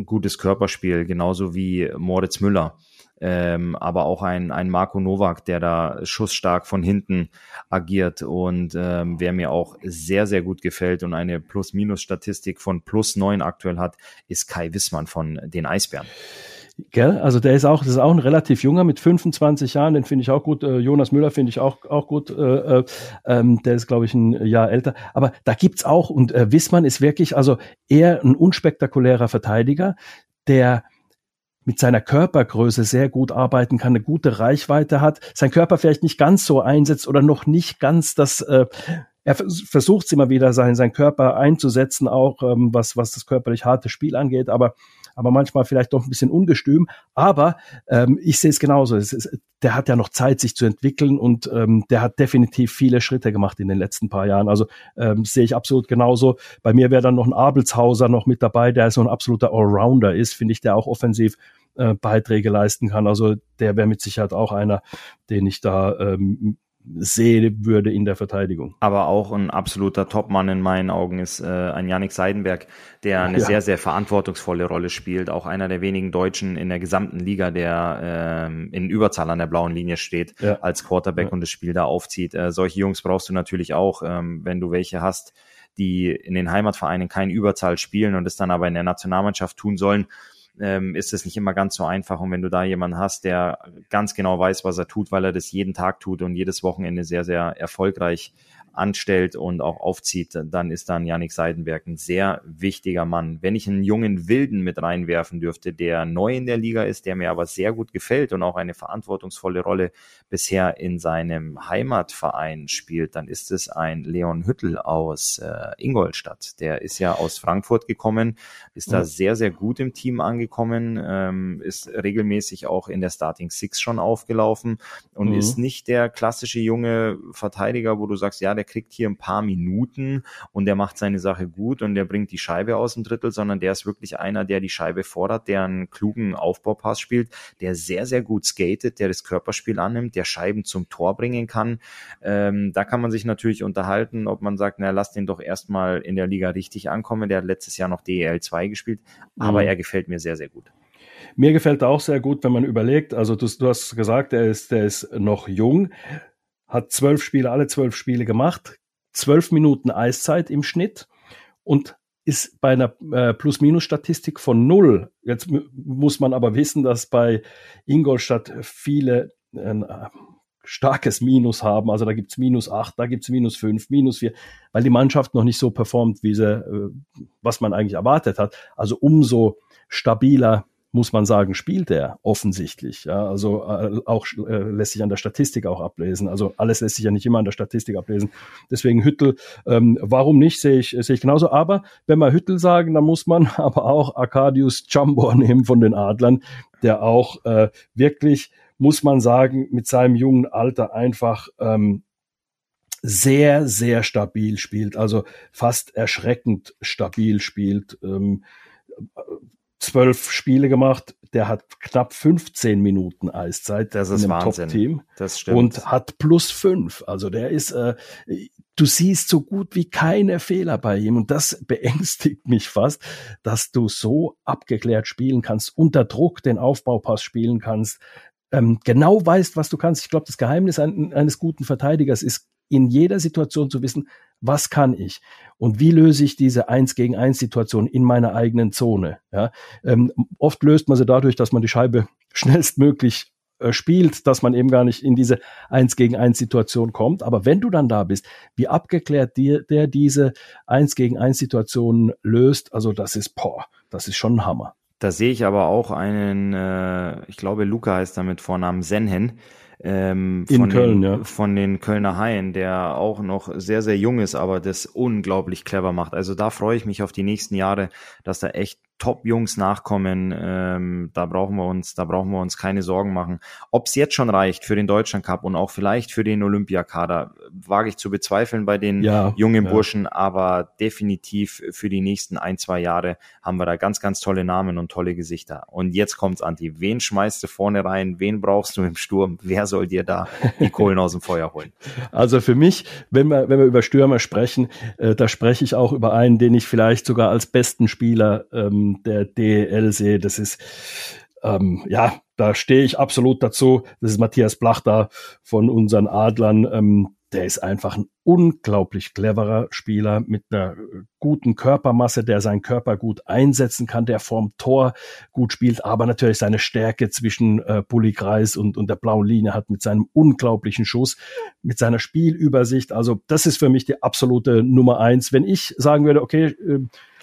[SPEAKER 3] gutes Körperspiel, genauso wie Moritz Müller. Ähm, aber auch ein, ein Marco Novak, der da schussstark von hinten agiert und ähm, wer mir auch sehr, sehr gut gefällt und eine Plus-Minus-Statistik von plus neun aktuell hat, ist Kai Wissmann von den Eisbären.
[SPEAKER 4] Gell? Also der ist auch, das ist auch ein relativ junger mit 25 Jahren, den finde ich auch gut. Äh, Jonas Müller finde ich auch, auch gut. Äh, äh, ähm, der ist, glaube ich, ein Jahr älter. Aber da gibt's auch, und äh, Wissmann ist wirklich, also eher ein unspektakulärer Verteidiger, der mit seiner Körpergröße sehr gut arbeiten kann, eine gute Reichweite hat, sein Körper vielleicht nicht ganz so einsetzt oder noch nicht ganz das äh, er versucht immer wieder, sein, sein Körper einzusetzen, auch ähm, was, was das körperlich harte Spiel angeht, aber aber manchmal vielleicht doch ein bisschen ungestüm. Aber ähm, ich sehe es genauso. Es ist, der hat ja noch Zeit, sich zu entwickeln und ähm, der hat definitiv viele Schritte gemacht in den letzten paar Jahren. Also ähm, sehe ich absolut genauso. Bei mir wäre dann noch ein Abelshauser noch mit dabei, der so ein absoluter Allrounder ist, finde ich, der auch offensiv äh, Beiträge leisten kann. Also der wäre mit Sicherheit auch einer, den ich da ähm, sehen würde in der Verteidigung.
[SPEAKER 3] Aber auch ein absoluter Topmann in meinen Augen ist äh, ein Yannick Seidenberg, der eine ja. sehr, sehr verantwortungsvolle Rolle spielt. Auch einer der wenigen Deutschen in der gesamten Liga, der ähm, in Überzahl an der blauen Linie steht ja. als Quarterback ja. und das Spiel da aufzieht. Äh, solche Jungs brauchst du natürlich auch, ähm, wenn du welche hast, die in den Heimatvereinen kein Überzahl spielen und es dann aber in der Nationalmannschaft tun sollen ähm, ist es nicht immer ganz so einfach. Und wenn du da jemanden hast, der ganz genau weiß, was er tut, weil er das jeden Tag tut und jedes Wochenende sehr, sehr erfolgreich anstellt und auch aufzieht, dann ist dann Yannick Seidenberg ein sehr wichtiger Mann. Wenn ich einen jungen Wilden mit reinwerfen dürfte, der neu in der Liga ist, der mir aber sehr gut gefällt und auch eine verantwortungsvolle Rolle bisher in seinem Heimatverein spielt, dann ist es ein Leon Hüttel aus äh, Ingolstadt. Der ist ja aus Frankfurt gekommen, ist da sehr, sehr gut im Team angekommen, ähm, ist regelmäßig auch in der Starting Six schon aufgelaufen und mhm. ist nicht der klassische junge Verteidiger, wo du sagst, ja, der kriegt hier ein paar Minuten und der macht seine Sache gut und der bringt die Scheibe aus dem Drittel, sondern der ist wirklich einer, der die Scheibe fordert, der einen klugen Aufbaupass spielt, der sehr, sehr gut skatet, der das Körperspiel annimmt, der Scheiben zum Tor bringen kann. Ähm, da kann man sich natürlich unterhalten, ob man sagt, na, lass den doch erstmal in der Liga richtig ankommen. Der hat letztes Jahr noch DEL 2 gespielt, aber mhm. er gefällt mir sehr, sehr gut.
[SPEAKER 4] Mir gefällt er auch sehr gut, wenn man überlegt, also du, du hast gesagt, er ist, der ist noch jung hat zwölf Spiele, alle zwölf Spiele gemacht, zwölf Minuten Eiszeit im Schnitt und ist bei einer äh, Plus-Minus-Statistik von null. Jetzt muss man aber wissen, dass bei Ingolstadt viele ein äh, starkes Minus haben. Also da gibt's minus acht, da gibt's minus fünf, minus vier, weil die Mannschaft noch nicht so performt, wie sie, äh, was man eigentlich erwartet hat. Also umso stabiler muss man sagen, spielt er offensichtlich. Ja, also äh, auch äh, lässt sich an der Statistik auch ablesen. Also alles lässt sich ja nicht immer an der Statistik ablesen. Deswegen Hüttel, ähm, warum nicht, sehe ich, sehe ich genauso. Aber wenn wir Hüttel sagen, dann muss man aber auch Arcadius Jambor nehmen von den Adlern, der auch äh, wirklich, muss man sagen, mit seinem jungen Alter einfach ähm, sehr, sehr stabil spielt, also fast erschreckend stabil spielt. Ähm, zwölf Spiele gemacht. Der hat knapp 15 Minuten Eiszeit
[SPEAKER 3] das ist in einem Top-Team.
[SPEAKER 4] Das stimmt. Und hat plus fünf. Also der ist, äh, du siehst so gut wie keine Fehler bei ihm. Und das beängstigt mich fast, dass du so abgeklärt spielen kannst, unter Druck den Aufbaupass spielen kannst, ähm, genau weißt, was du kannst. Ich glaube, das Geheimnis eines guten Verteidigers ist, in jeder Situation zu wissen, was kann ich und wie löse ich diese Eins gegen Eins Situation in meiner eigenen Zone. Ja, ähm, oft löst man sie dadurch, dass man die Scheibe schnellstmöglich äh, spielt, dass man eben gar nicht in diese Eins gegen Eins Situation kommt. Aber wenn du dann da bist, wie abgeklärt dir, der diese Eins gegen Eins Situation löst, also das ist, boah, das ist schon ein Hammer.
[SPEAKER 3] Da sehe ich aber auch einen, äh, ich glaube, Luca heißt damit Vornamen Senhen, ähm,
[SPEAKER 4] In
[SPEAKER 3] von,
[SPEAKER 4] Köln,
[SPEAKER 3] den,
[SPEAKER 4] ja.
[SPEAKER 3] von den Kölner Haien, der auch noch sehr, sehr jung ist, aber das unglaublich clever macht. Also da freue ich mich auf die nächsten Jahre, dass da echt Top-Jungs nachkommen. Ähm, da brauchen wir uns, da brauchen wir uns keine Sorgen machen. Ob es jetzt schon reicht für den Deutschland Cup und auch vielleicht für den Olympiakader, wage ich zu bezweifeln bei den
[SPEAKER 4] ja,
[SPEAKER 3] jungen
[SPEAKER 4] ja.
[SPEAKER 3] Burschen, aber definitiv für die nächsten ein, zwei Jahre haben wir da ganz, ganz tolle Namen und tolle Gesichter. Und jetzt kommt's, Anti. Wen schmeißt du vorne rein? Wen brauchst du im Sturm? Wer soll dir da die Kohlen aus dem Feuer holen?
[SPEAKER 4] Also für mich, wenn wir, wenn wir über Stürmer sprechen, äh, da spreche ich auch über einen, den ich vielleicht sogar als besten Spieler ähm, der DEL sehe. Das ist, ähm, ja, da stehe ich absolut dazu. Das ist Matthias Blachter von unseren Adlern. Ähm, der ist einfach ein unglaublich cleverer Spieler mit einer guten Körpermasse, der seinen Körper gut einsetzen kann, der vorm Tor gut spielt, aber natürlich seine Stärke zwischen äh, Bulli-Kreis und, und der blauen Linie hat mit seinem unglaublichen Schuss, mit seiner Spielübersicht. Also das ist für mich die absolute Nummer eins. Wenn ich sagen würde, okay, äh,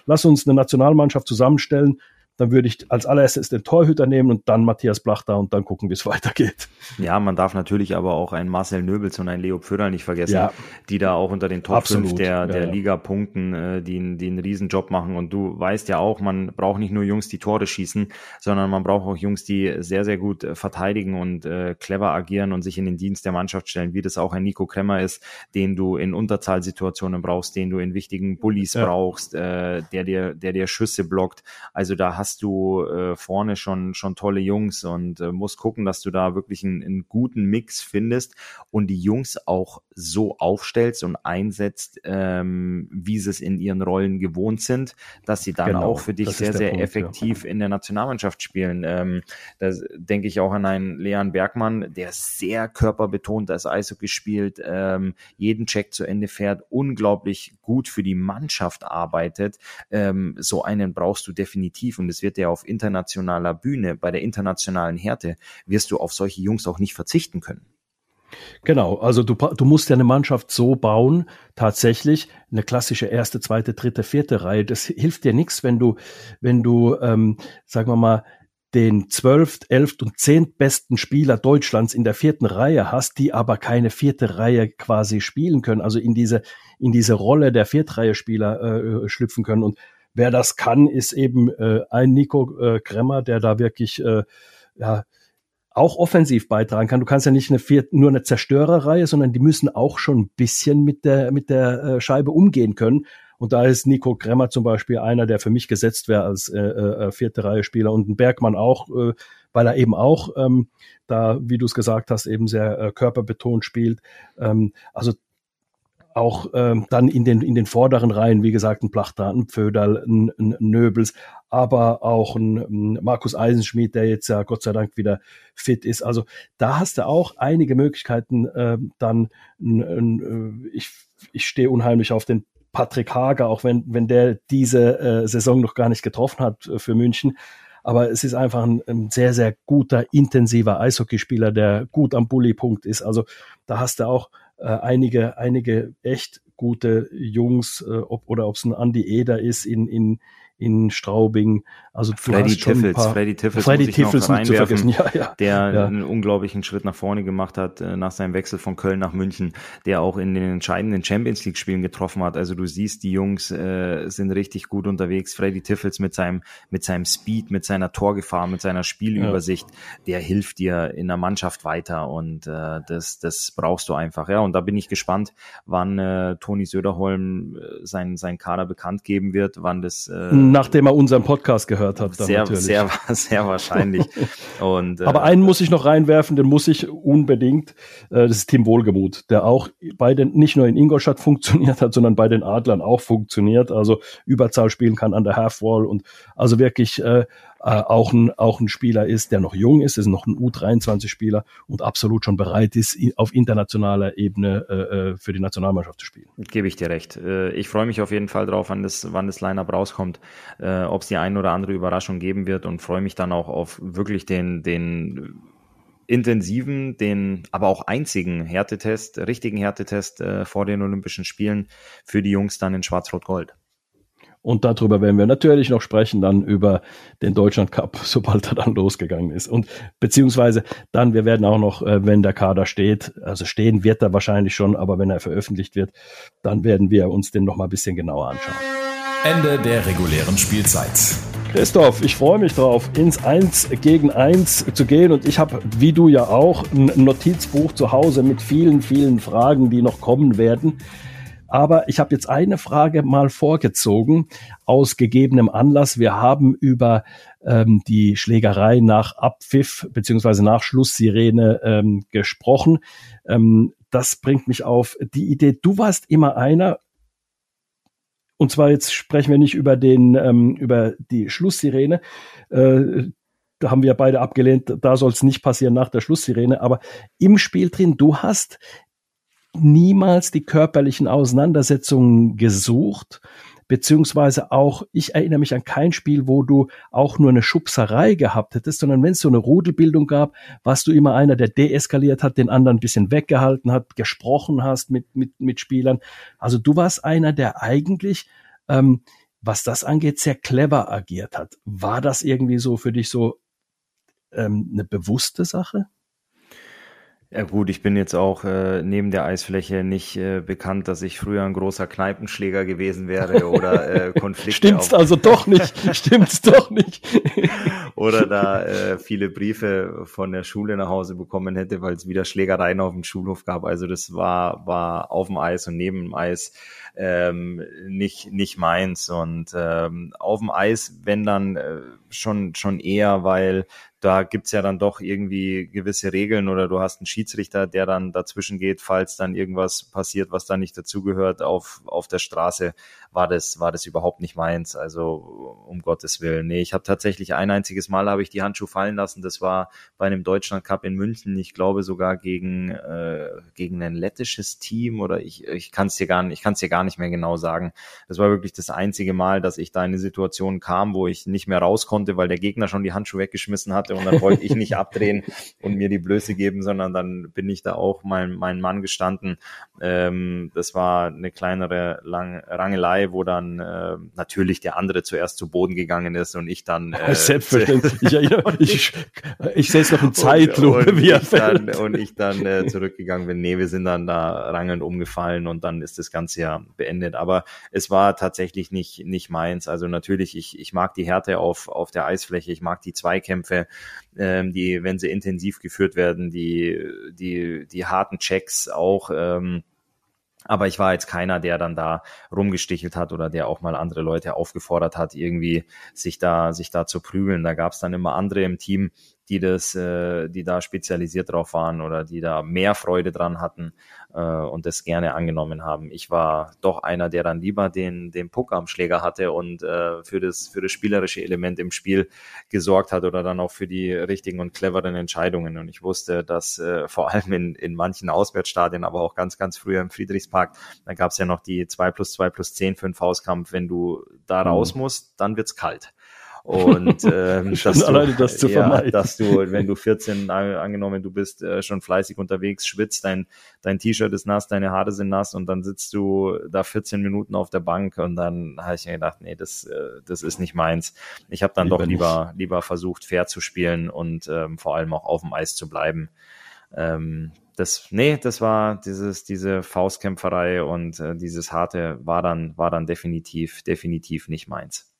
[SPEAKER 4] lass uns eine Nationalmannschaft zusammenstellen, dann würde ich als allererstes den Torhüter nehmen und dann Matthias Blach da und dann gucken, wie es weitergeht.
[SPEAKER 3] Ja, man darf natürlich aber auch einen Marcel Nöbels und einen Leo Pförder nicht vergessen, ja. die da auch unter den Top Absolut. 5 der, der ja, Liga punkten, äh, die, die einen riesen Job machen. Und du weißt ja auch, man braucht nicht nur Jungs, die Tore schießen, sondern man braucht auch Jungs, die sehr, sehr gut äh, verteidigen und äh, clever agieren und sich in den Dienst der Mannschaft stellen, wie das auch ein Nico Kremmer ist, den du in Unterzahlsituationen brauchst, den du in wichtigen Bullies ja. brauchst, äh, der dir, der dir Schüsse blockt. Also da hast du äh, vorne schon, schon tolle Jungs und äh, musst gucken, dass du da wirklich einen, einen guten Mix findest und die Jungs auch so aufstellst und einsetzt, ähm, wie sie es in ihren Rollen gewohnt sind, dass sie dann genau, auch für dich sehr, sehr Punkt, effektiv ja. in der Nationalmannschaft spielen. Ähm, da denke ich auch an einen Leon Bergmann, der sehr körperbetont als Eishockey spielt, ähm, jeden Check zu Ende fährt, unglaublich gut für die Mannschaft arbeitet. Ähm, so einen brauchst du definitiv und es wird ja auf internationaler Bühne, bei der internationalen Härte, wirst du auf solche Jungs auch nicht verzichten können.
[SPEAKER 4] Genau, also du, du musst ja eine Mannschaft so bauen, tatsächlich eine klassische erste, zweite, dritte, vierte Reihe. Das hilft dir nichts, wenn du, wenn du, ähm, sagen wir mal, den zwölft, elft und zehnt besten Spieler Deutschlands in der vierten Reihe hast, die aber keine vierte Reihe quasi spielen können, also in diese in diese Rolle der Viertreihe-Spieler äh, schlüpfen können. Und wer das kann, ist eben äh, ein Nico äh, Kremmer, der da wirklich äh, ja auch offensiv beitragen kann. Du kannst ja nicht eine vier, nur eine Zerstörerreihe, sondern die müssen auch schon ein bisschen mit der mit der äh, Scheibe umgehen können. Und da ist Nico Kremmer zum Beispiel einer, der für mich gesetzt wäre als äh, äh, vierte Reihe Spieler und ein Bergmann auch, äh, weil er eben auch ähm, da, wie du es gesagt hast, eben sehr äh, körperbetont spielt. Ähm, also auch ähm, dann in den in den vorderen Reihen, wie gesagt, ein Plachta, ein Pföderl, ein, ein Nöbels, aber auch ein, ein Markus Eisenschmidt, der jetzt ja Gott sei Dank wieder fit ist. Also da hast du auch einige Möglichkeiten. Äh, dann ein, ein, äh, ich ich stehe unheimlich auf den Patrick Hager, auch wenn, wenn der diese äh, Saison noch gar nicht getroffen hat äh, für München. Aber es ist einfach ein, ein sehr, sehr guter, intensiver Eishockeyspieler, der gut am Bully-Punkt ist. Also da hast du auch äh, einige, einige echt gute Jungs, äh, ob, oder ob es ein Andy Eder ist in, in, in Straubing. Also
[SPEAKER 3] Freddy Tiffels, Freddy Tiffels,
[SPEAKER 4] Freddy Tiffels nicht zu vergessen,
[SPEAKER 3] ja, ja, der ja. einen unglaublichen Schritt nach vorne gemacht hat äh, nach seinem Wechsel von Köln nach München, der auch in den entscheidenden Champions League Spielen getroffen hat. Also du siehst, die Jungs äh, sind richtig gut unterwegs. Freddy Tiffels mit seinem mit seinem Speed, mit seiner Torgefahr, mit seiner Spielübersicht, der hilft dir in der Mannschaft weiter und äh, das das brauchst du einfach. Ja, und da bin ich gespannt, wann äh, Toni Söderholm äh, sein sein Kader bekannt geben wird, wann das äh,
[SPEAKER 4] Nachdem er unseren Podcast gehört hat.
[SPEAKER 3] Dann sehr, natürlich. sehr, sehr wahrscheinlich. Und,
[SPEAKER 4] äh, Aber einen muss ich noch reinwerfen, den muss ich unbedingt. Äh, das ist Tim Wohlgemuth, der auch bei den, nicht nur in Ingolstadt funktioniert hat, sondern bei den Adlern auch funktioniert. Also Überzahl spielen kann an der Halfwall und also wirklich äh, auch, ein, auch ein Spieler ist, der noch jung ist, ist noch ein U23-Spieler und absolut schon bereit ist, auf internationaler Ebene äh, äh, für die Nationalmannschaft zu spielen.
[SPEAKER 3] Gebe ich dir recht. Äh, ich freue mich auf jeden Fall drauf, wann das, wann das Line-Up rauskommt, äh, ob es die ein oder andere Überraschung geben wird und freue mich dann auch auf wirklich den, den intensiven, den aber auch einzigen Härtetest, richtigen Härtetest äh, vor den Olympischen Spielen für die Jungs dann in Schwarz-Rot-Gold.
[SPEAKER 4] Und darüber werden wir natürlich noch sprechen, dann über den Deutschland Cup, sobald er dann losgegangen ist. Und beziehungsweise dann, wir werden auch noch, äh, wenn der Kader steht, also stehen wird er wahrscheinlich schon, aber wenn er veröffentlicht wird, dann werden wir uns den noch mal ein bisschen genauer anschauen.
[SPEAKER 1] Ende der regulären Spielzeit.
[SPEAKER 4] Christoph, ich freue mich drauf, ins Eins gegen Eins zu gehen. Und ich habe, wie du ja auch, ein Notizbuch zu Hause mit vielen, vielen Fragen, die noch kommen werden. Aber ich habe jetzt eine Frage mal vorgezogen aus gegebenem Anlass. Wir haben über ähm, die Schlägerei nach Abpfiff beziehungsweise nach Schlusssirene ähm, gesprochen. Ähm, das bringt mich auf die Idee, du warst immer einer, und zwar jetzt sprechen wir nicht über den, ähm, über die Schlusssirene. Äh, da haben wir beide abgelehnt, da soll es nicht passieren nach der Schlusssirene, aber im Spiel drin, du hast niemals die körperlichen Auseinandersetzungen gesucht, beziehungsweise auch, ich erinnere mich an kein Spiel, wo du auch nur eine Schubserei gehabt hättest, sondern wenn es so eine Rudelbildung gab, warst du immer einer, der deeskaliert hat, den anderen ein bisschen weggehalten hat, gesprochen hast mit, mit, mit Spielern. Also du warst einer, der eigentlich ähm, was das angeht, sehr clever agiert hat. War das irgendwie so für dich so ähm, eine bewusste Sache?
[SPEAKER 3] Ja gut, ich bin jetzt auch äh, neben der Eisfläche nicht äh, bekannt, dass ich früher ein großer Kneipenschläger gewesen wäre oder äh, Konflikte.
[SPEAKER 4] Stimmt's also doch nicht? Stimmt's doch nicht?
[SPEAKER 3] oder da äh, viele Briefe von der Schule nach Hause bekommen hätte, weil es wieder Schlägereien auf dem Schulhof gab. Also das war war auf dem Eis und neben dem Eis ähm, nicht nicht meins. Und ähm, auf dem Eis, wenn dann äh, schon schon eher, weil da gibt's ja dann doch irgendwie gewisse Regeln oder du hast einen Schiedsrichter, der dann dazwischen geht, falls dann irgendwas passiert, was da nicht dazugehört auf, auf der Straße, war das, war das überhaupt nicht meins. Also um Gottes Willen. Nee, ich habe tatsächlich ein einziges Mal habe ich die Handschuhe fallen lassen. Das war bei einem Deutschland Cup in München. Ich glaube sogar gegen, äh, gegen ein lettisches Team oder ich, ich kann es dir gar nicht, ich kann es dir gar nicht mehr genau sagen. Das war wirklich das einzige Mal, dass ich da in eine Situation kam, wo ich nicht mehr raus konnte, weil der Gegner schon die Handschuhe weggeschmissen hatte und dann wollte ich nicht abdrehen und mir die Blöße geben, sondern dann bin ich da auch mein, mein Mann gestanden. Ähm, das war eine kleinere Lang Rangelei, wo dann äh, natürlich der andere zuerst zu Boden gegangen ist und ich dann
[SPEAKER 4] äh, selbstverständlich. ich, ich, ich, ich sehe es noch in Zeitlupe,
[SPEAKER 3] und, und wie er ich dann, und ich dann äh, zurückgegangen bin. Nee, wir sind dann da rangelnd umgefallen und dann ist das Ganze ja beendet. Aber es war tatsächlich nicht nicht meins. Also natürlich, ich ich mag die Härte auf auf der Eisfläche, ich mag die Zweikämpfe ähm, die, wenn sie intensiv geführt werden, die, die, die harten Checks auch. Ähm, aber ich war jetzt keiner, der dann da rumgestichelt hat oder der auch mal andere Leute aufgefordert hat, irgendwie sich da, sich da zu prügeln. Da gab es dann immer andere im Team, die das, äh, die da spezialisiert drauf waren oder die da mehr Freude dran hatten äh, und das gerne angenommen haben. Ich war doch einer, der dann lieber den, den Puck am Schläger hatte und äh, für das, für das spielerische Element im Spiel gesorgt hat oder dann auch für die richtigen und cleveren Entscheidungen. Und ich wusste, dass äh, vor allem in, in manchen Auswärtsstadien, aber auch ganz, ganz früher im Friedrichspark, da gab es ja noch die 2 plus 2 plus 10 für den Faustkampf. Wenn du da raus mhm. musst, dann wird's kalt. Und ähm, dass, du,
[SPEAKER 4] alleine das zu
[SPEAKER 3] ja, dass du, wenn du 14 angenommen, du bist äh, schon fleißig unterwegs, schwitzt, dein, dein T-Shirt ist nass, deine Haare sind nass und dann sitzt du da 14 Minuten auf der Bank und dann habe ich mir gedacht, nee, das, äh, das ist nicht meins. Ich habe dann lieber doch lieber, nicht. lieber versucht, fair zu spielen und ähm, vor allem auch auf dem Eis zu bleiben. Ähm, das, nee, das war dieses, diese Faustkämpferei und äh, dieses harte war dann, war dann definitiv, definitiv nicht meins.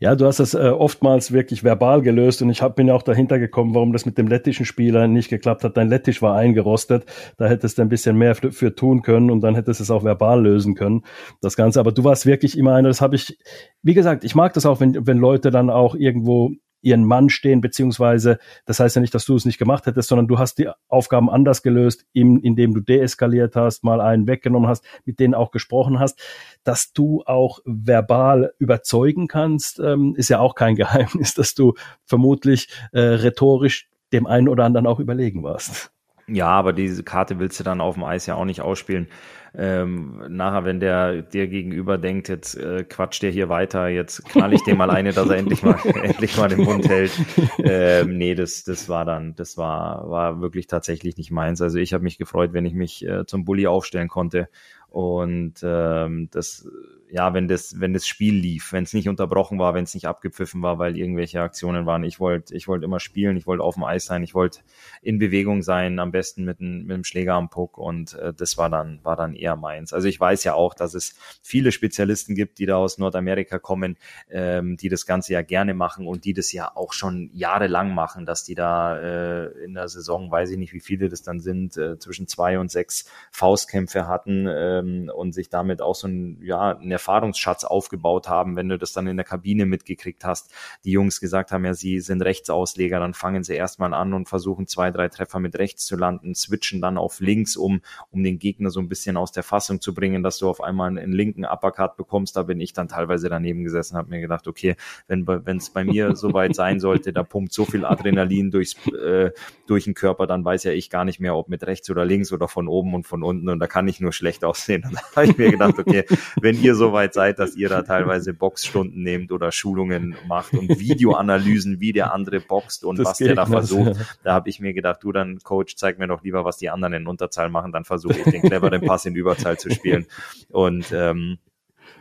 [SPEAKER 4] Ja, du hast das äh, oftmals wirklich verbal gelöst und ich hab, bin ja auch dahinter gekommen, warum das mit dem lettischen Spieler nicht geklappt hat. Dein Lettisch war eingerostet, da hättest du ein bisschen mehr für, tun können und dann hättest du es auch verbal lösen können, das Ganze. Aber du warst wirklich immer einer, das habe ich, wie gesagt, ich mag das auch, wenn, wenn Leute dann auch irgendwo ihren Mann stehen, beziehungsweise das heißt ja nicht, dass du es nicht gemacht hättest, sondern du hast die Aufgaben anders gelöst, indem du deeskaliert hast, mal einen weggenommen hast, mit denen auch gesprochen hast. Dass du auch verbal überzeugen kannst, ähm, ist ja auch kein Geheimnis, dass du vermutlich äh, rhetorisch dem einen oder anderen auch überlegen warst.
[SPEAKER 3] Ja, aber diese Karte willst du dann auf dem Eis ja auch nicht ausspielen ähm, nachher, wenn der dir gegenüber denkt, jetzt äh, quatscht der hier weiter, jetzt knall ich dem mal eine, dass er endlich mal endlich mal den Mund hält. Ähm, nee, das das war dann, das war war wirklich tatsächlich nicht meins. Also ich habe mich gefreut, wenn ich mich äh, zum Bulli aufstellen konnte und ähm, das ja, wenn das, wenn das Spiel lief, wenn es nicht unterbrochen war, wenn es nicht abgepfiffen war, weil irgendwelche Aktionen waren. Ich wollte, ich wollte immer spielen, ich wollte auf dem Eis sein, ich wollte in Bewegung sein, am besten mit, ein, mit dem Schläger am Puck und äh, das war dann, war dann eher meins. Also ich weiß ja auch, dass es viele Spezialisten gibt, die da aus Nordamerika kommen, ähm, die das Ganze ja gerne machen und die das ja auch schon jahrelang machen, dass die da äh, in der Saison, weiß ich nicht, wie viele das dann sind, äh, zwischen zwei und sechs Faustkämpfe hatten ähm, und sich damit auch so ein, ja, eine Erfahrungsschatz aufgebaut haben, wenn du das dann in der Kabine mitgekriegt hast. Die Jungs gesagt haben, ja, sie sind Rechtsausleger, dann fangen sie erstmal an und versuchen zwei, drei Treffer mit rechts zu landen, switchen dann auf links um, um den Gegner so ein bisschen aus der Fassung zu bringen, dass du auf einmal einen linken Uppercut bekommst. Da bin ich dann teilweise daneben gesessen, habe mir gedacht, okay, wenn es bei mir soweit sein sollte, da pumpt so viel Adrenalin durchs, äh, durch den Körper, dann weiß ja ich gar nicht mehr, ob mit rechts oder links oder von oben und von unten und da kann ich nur schlecht aussehen. Und da habe ich mir gedacht, okay, wenn ihr so weit seid, dass ihr da teilweise Boxstunden nehmt oder Schulungen macht und Videoanalysen, wie der andere boxt und das was der da versucht. Da habe ich mir gedacht, du dann Coach, zeig mir doch lieber, was die anderen in Unterzahl machen, dann versuche ich den cleveren Pass in Überzahl zu spielen. Und ähm,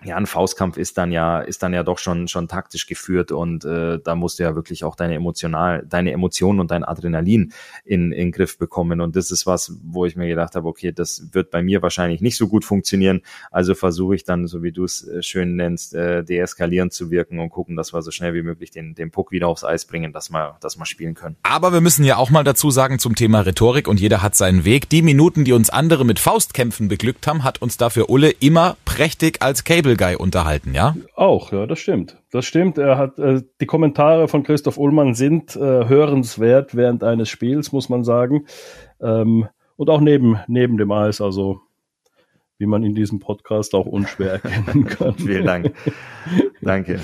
[SPEAKER 3] ja, ein Faustkampf ist dann ja, ist dann ja doch schon, schon taktisch geführt und äh, da musst du ja wirklich auch deine emotional, deine Emotionen und dein Adrenalin in, in Griff bekommen. Und das ist was, wo ich mir gedacht habe, okay, das wird bei mir wahrscheinlich nicht so gut funktionieren. Also versuche ich dann, so wie du es äh, schön nennst, äh, deeskalierend zu wirken und gucken, dass wir so schnell wie möglich den, den Puck wieder aufs Eis bringen, dass wir, dass wir spielen können.
[SPEAKER 2] Aber wir müssen ja auch mal dazu sagen zum Thema Rhetorik und jeder hat seinen Weg. Die Minuten, die uns andere mit Faustkämpfen beglückt haben, hat uns dafür Ulle immer prächtig als Cable Cable Guy unterhalten, ja?
[SPEAKER 4] Auch, ja, das stimmt. Das stimmt. Er hat äh, die Kommentare von Christoph Ullmann sind äh, hörenswert während eines Spiels, muss man sagen. Ähm, und auch neben, neben dem Eis, also wie man in diesem Podcast auch unschwer erkennen kann.
[SPEAKER 3] Vielen Dank. Danke.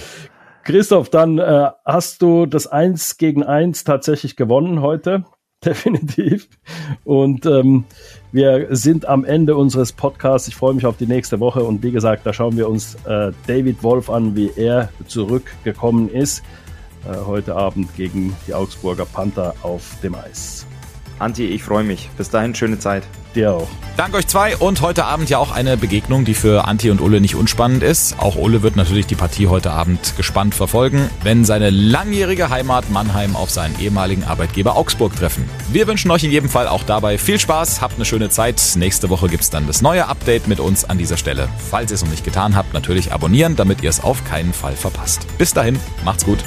[SPEAKER 4] Christoph, dann äh, hast du das Eins gegen Eins tatsächlich gewonnen heute. Definitiv. Und ähm, wir sind am Ende unseres Podcasts. Ich freue mich auf die nächste Woche. Und wie gesagt, da schauen wir uns äh, David Wolf an, wie er zurückgekommen ist. Äh, heute Abend gegen die Augsburger Panther auf dem Eis.
[SPEAKER 3] Anti, ich freue mich. Bis dahin, schöne Zeit.
[SPEAKER 4] Dir auch.
[SPEAKER 2] Dank euch zwei und heute Abend ja auch eine Begegnung, die für Anti und Ulle nicht unspannend ist. Auch Ulle wird natürlich die Partie heute Abend gespannt verfolgen, wenn seine langjährige Heimat Mannheim auf seinen ehemaligen Arbeitgeber Augsburg treffen. Wir wünschen euch in jedem Fall auch dabei viel Spaß, habt eine schöne Zeit. Nächste Woche gibt es dann das neue Update mit uns an dieser Stelle. Falls ihr es noch nicht getan habt, natürlich abonnieren, damit ihr es auf keinen Fall verpasst. Bis dahin, macht's gut.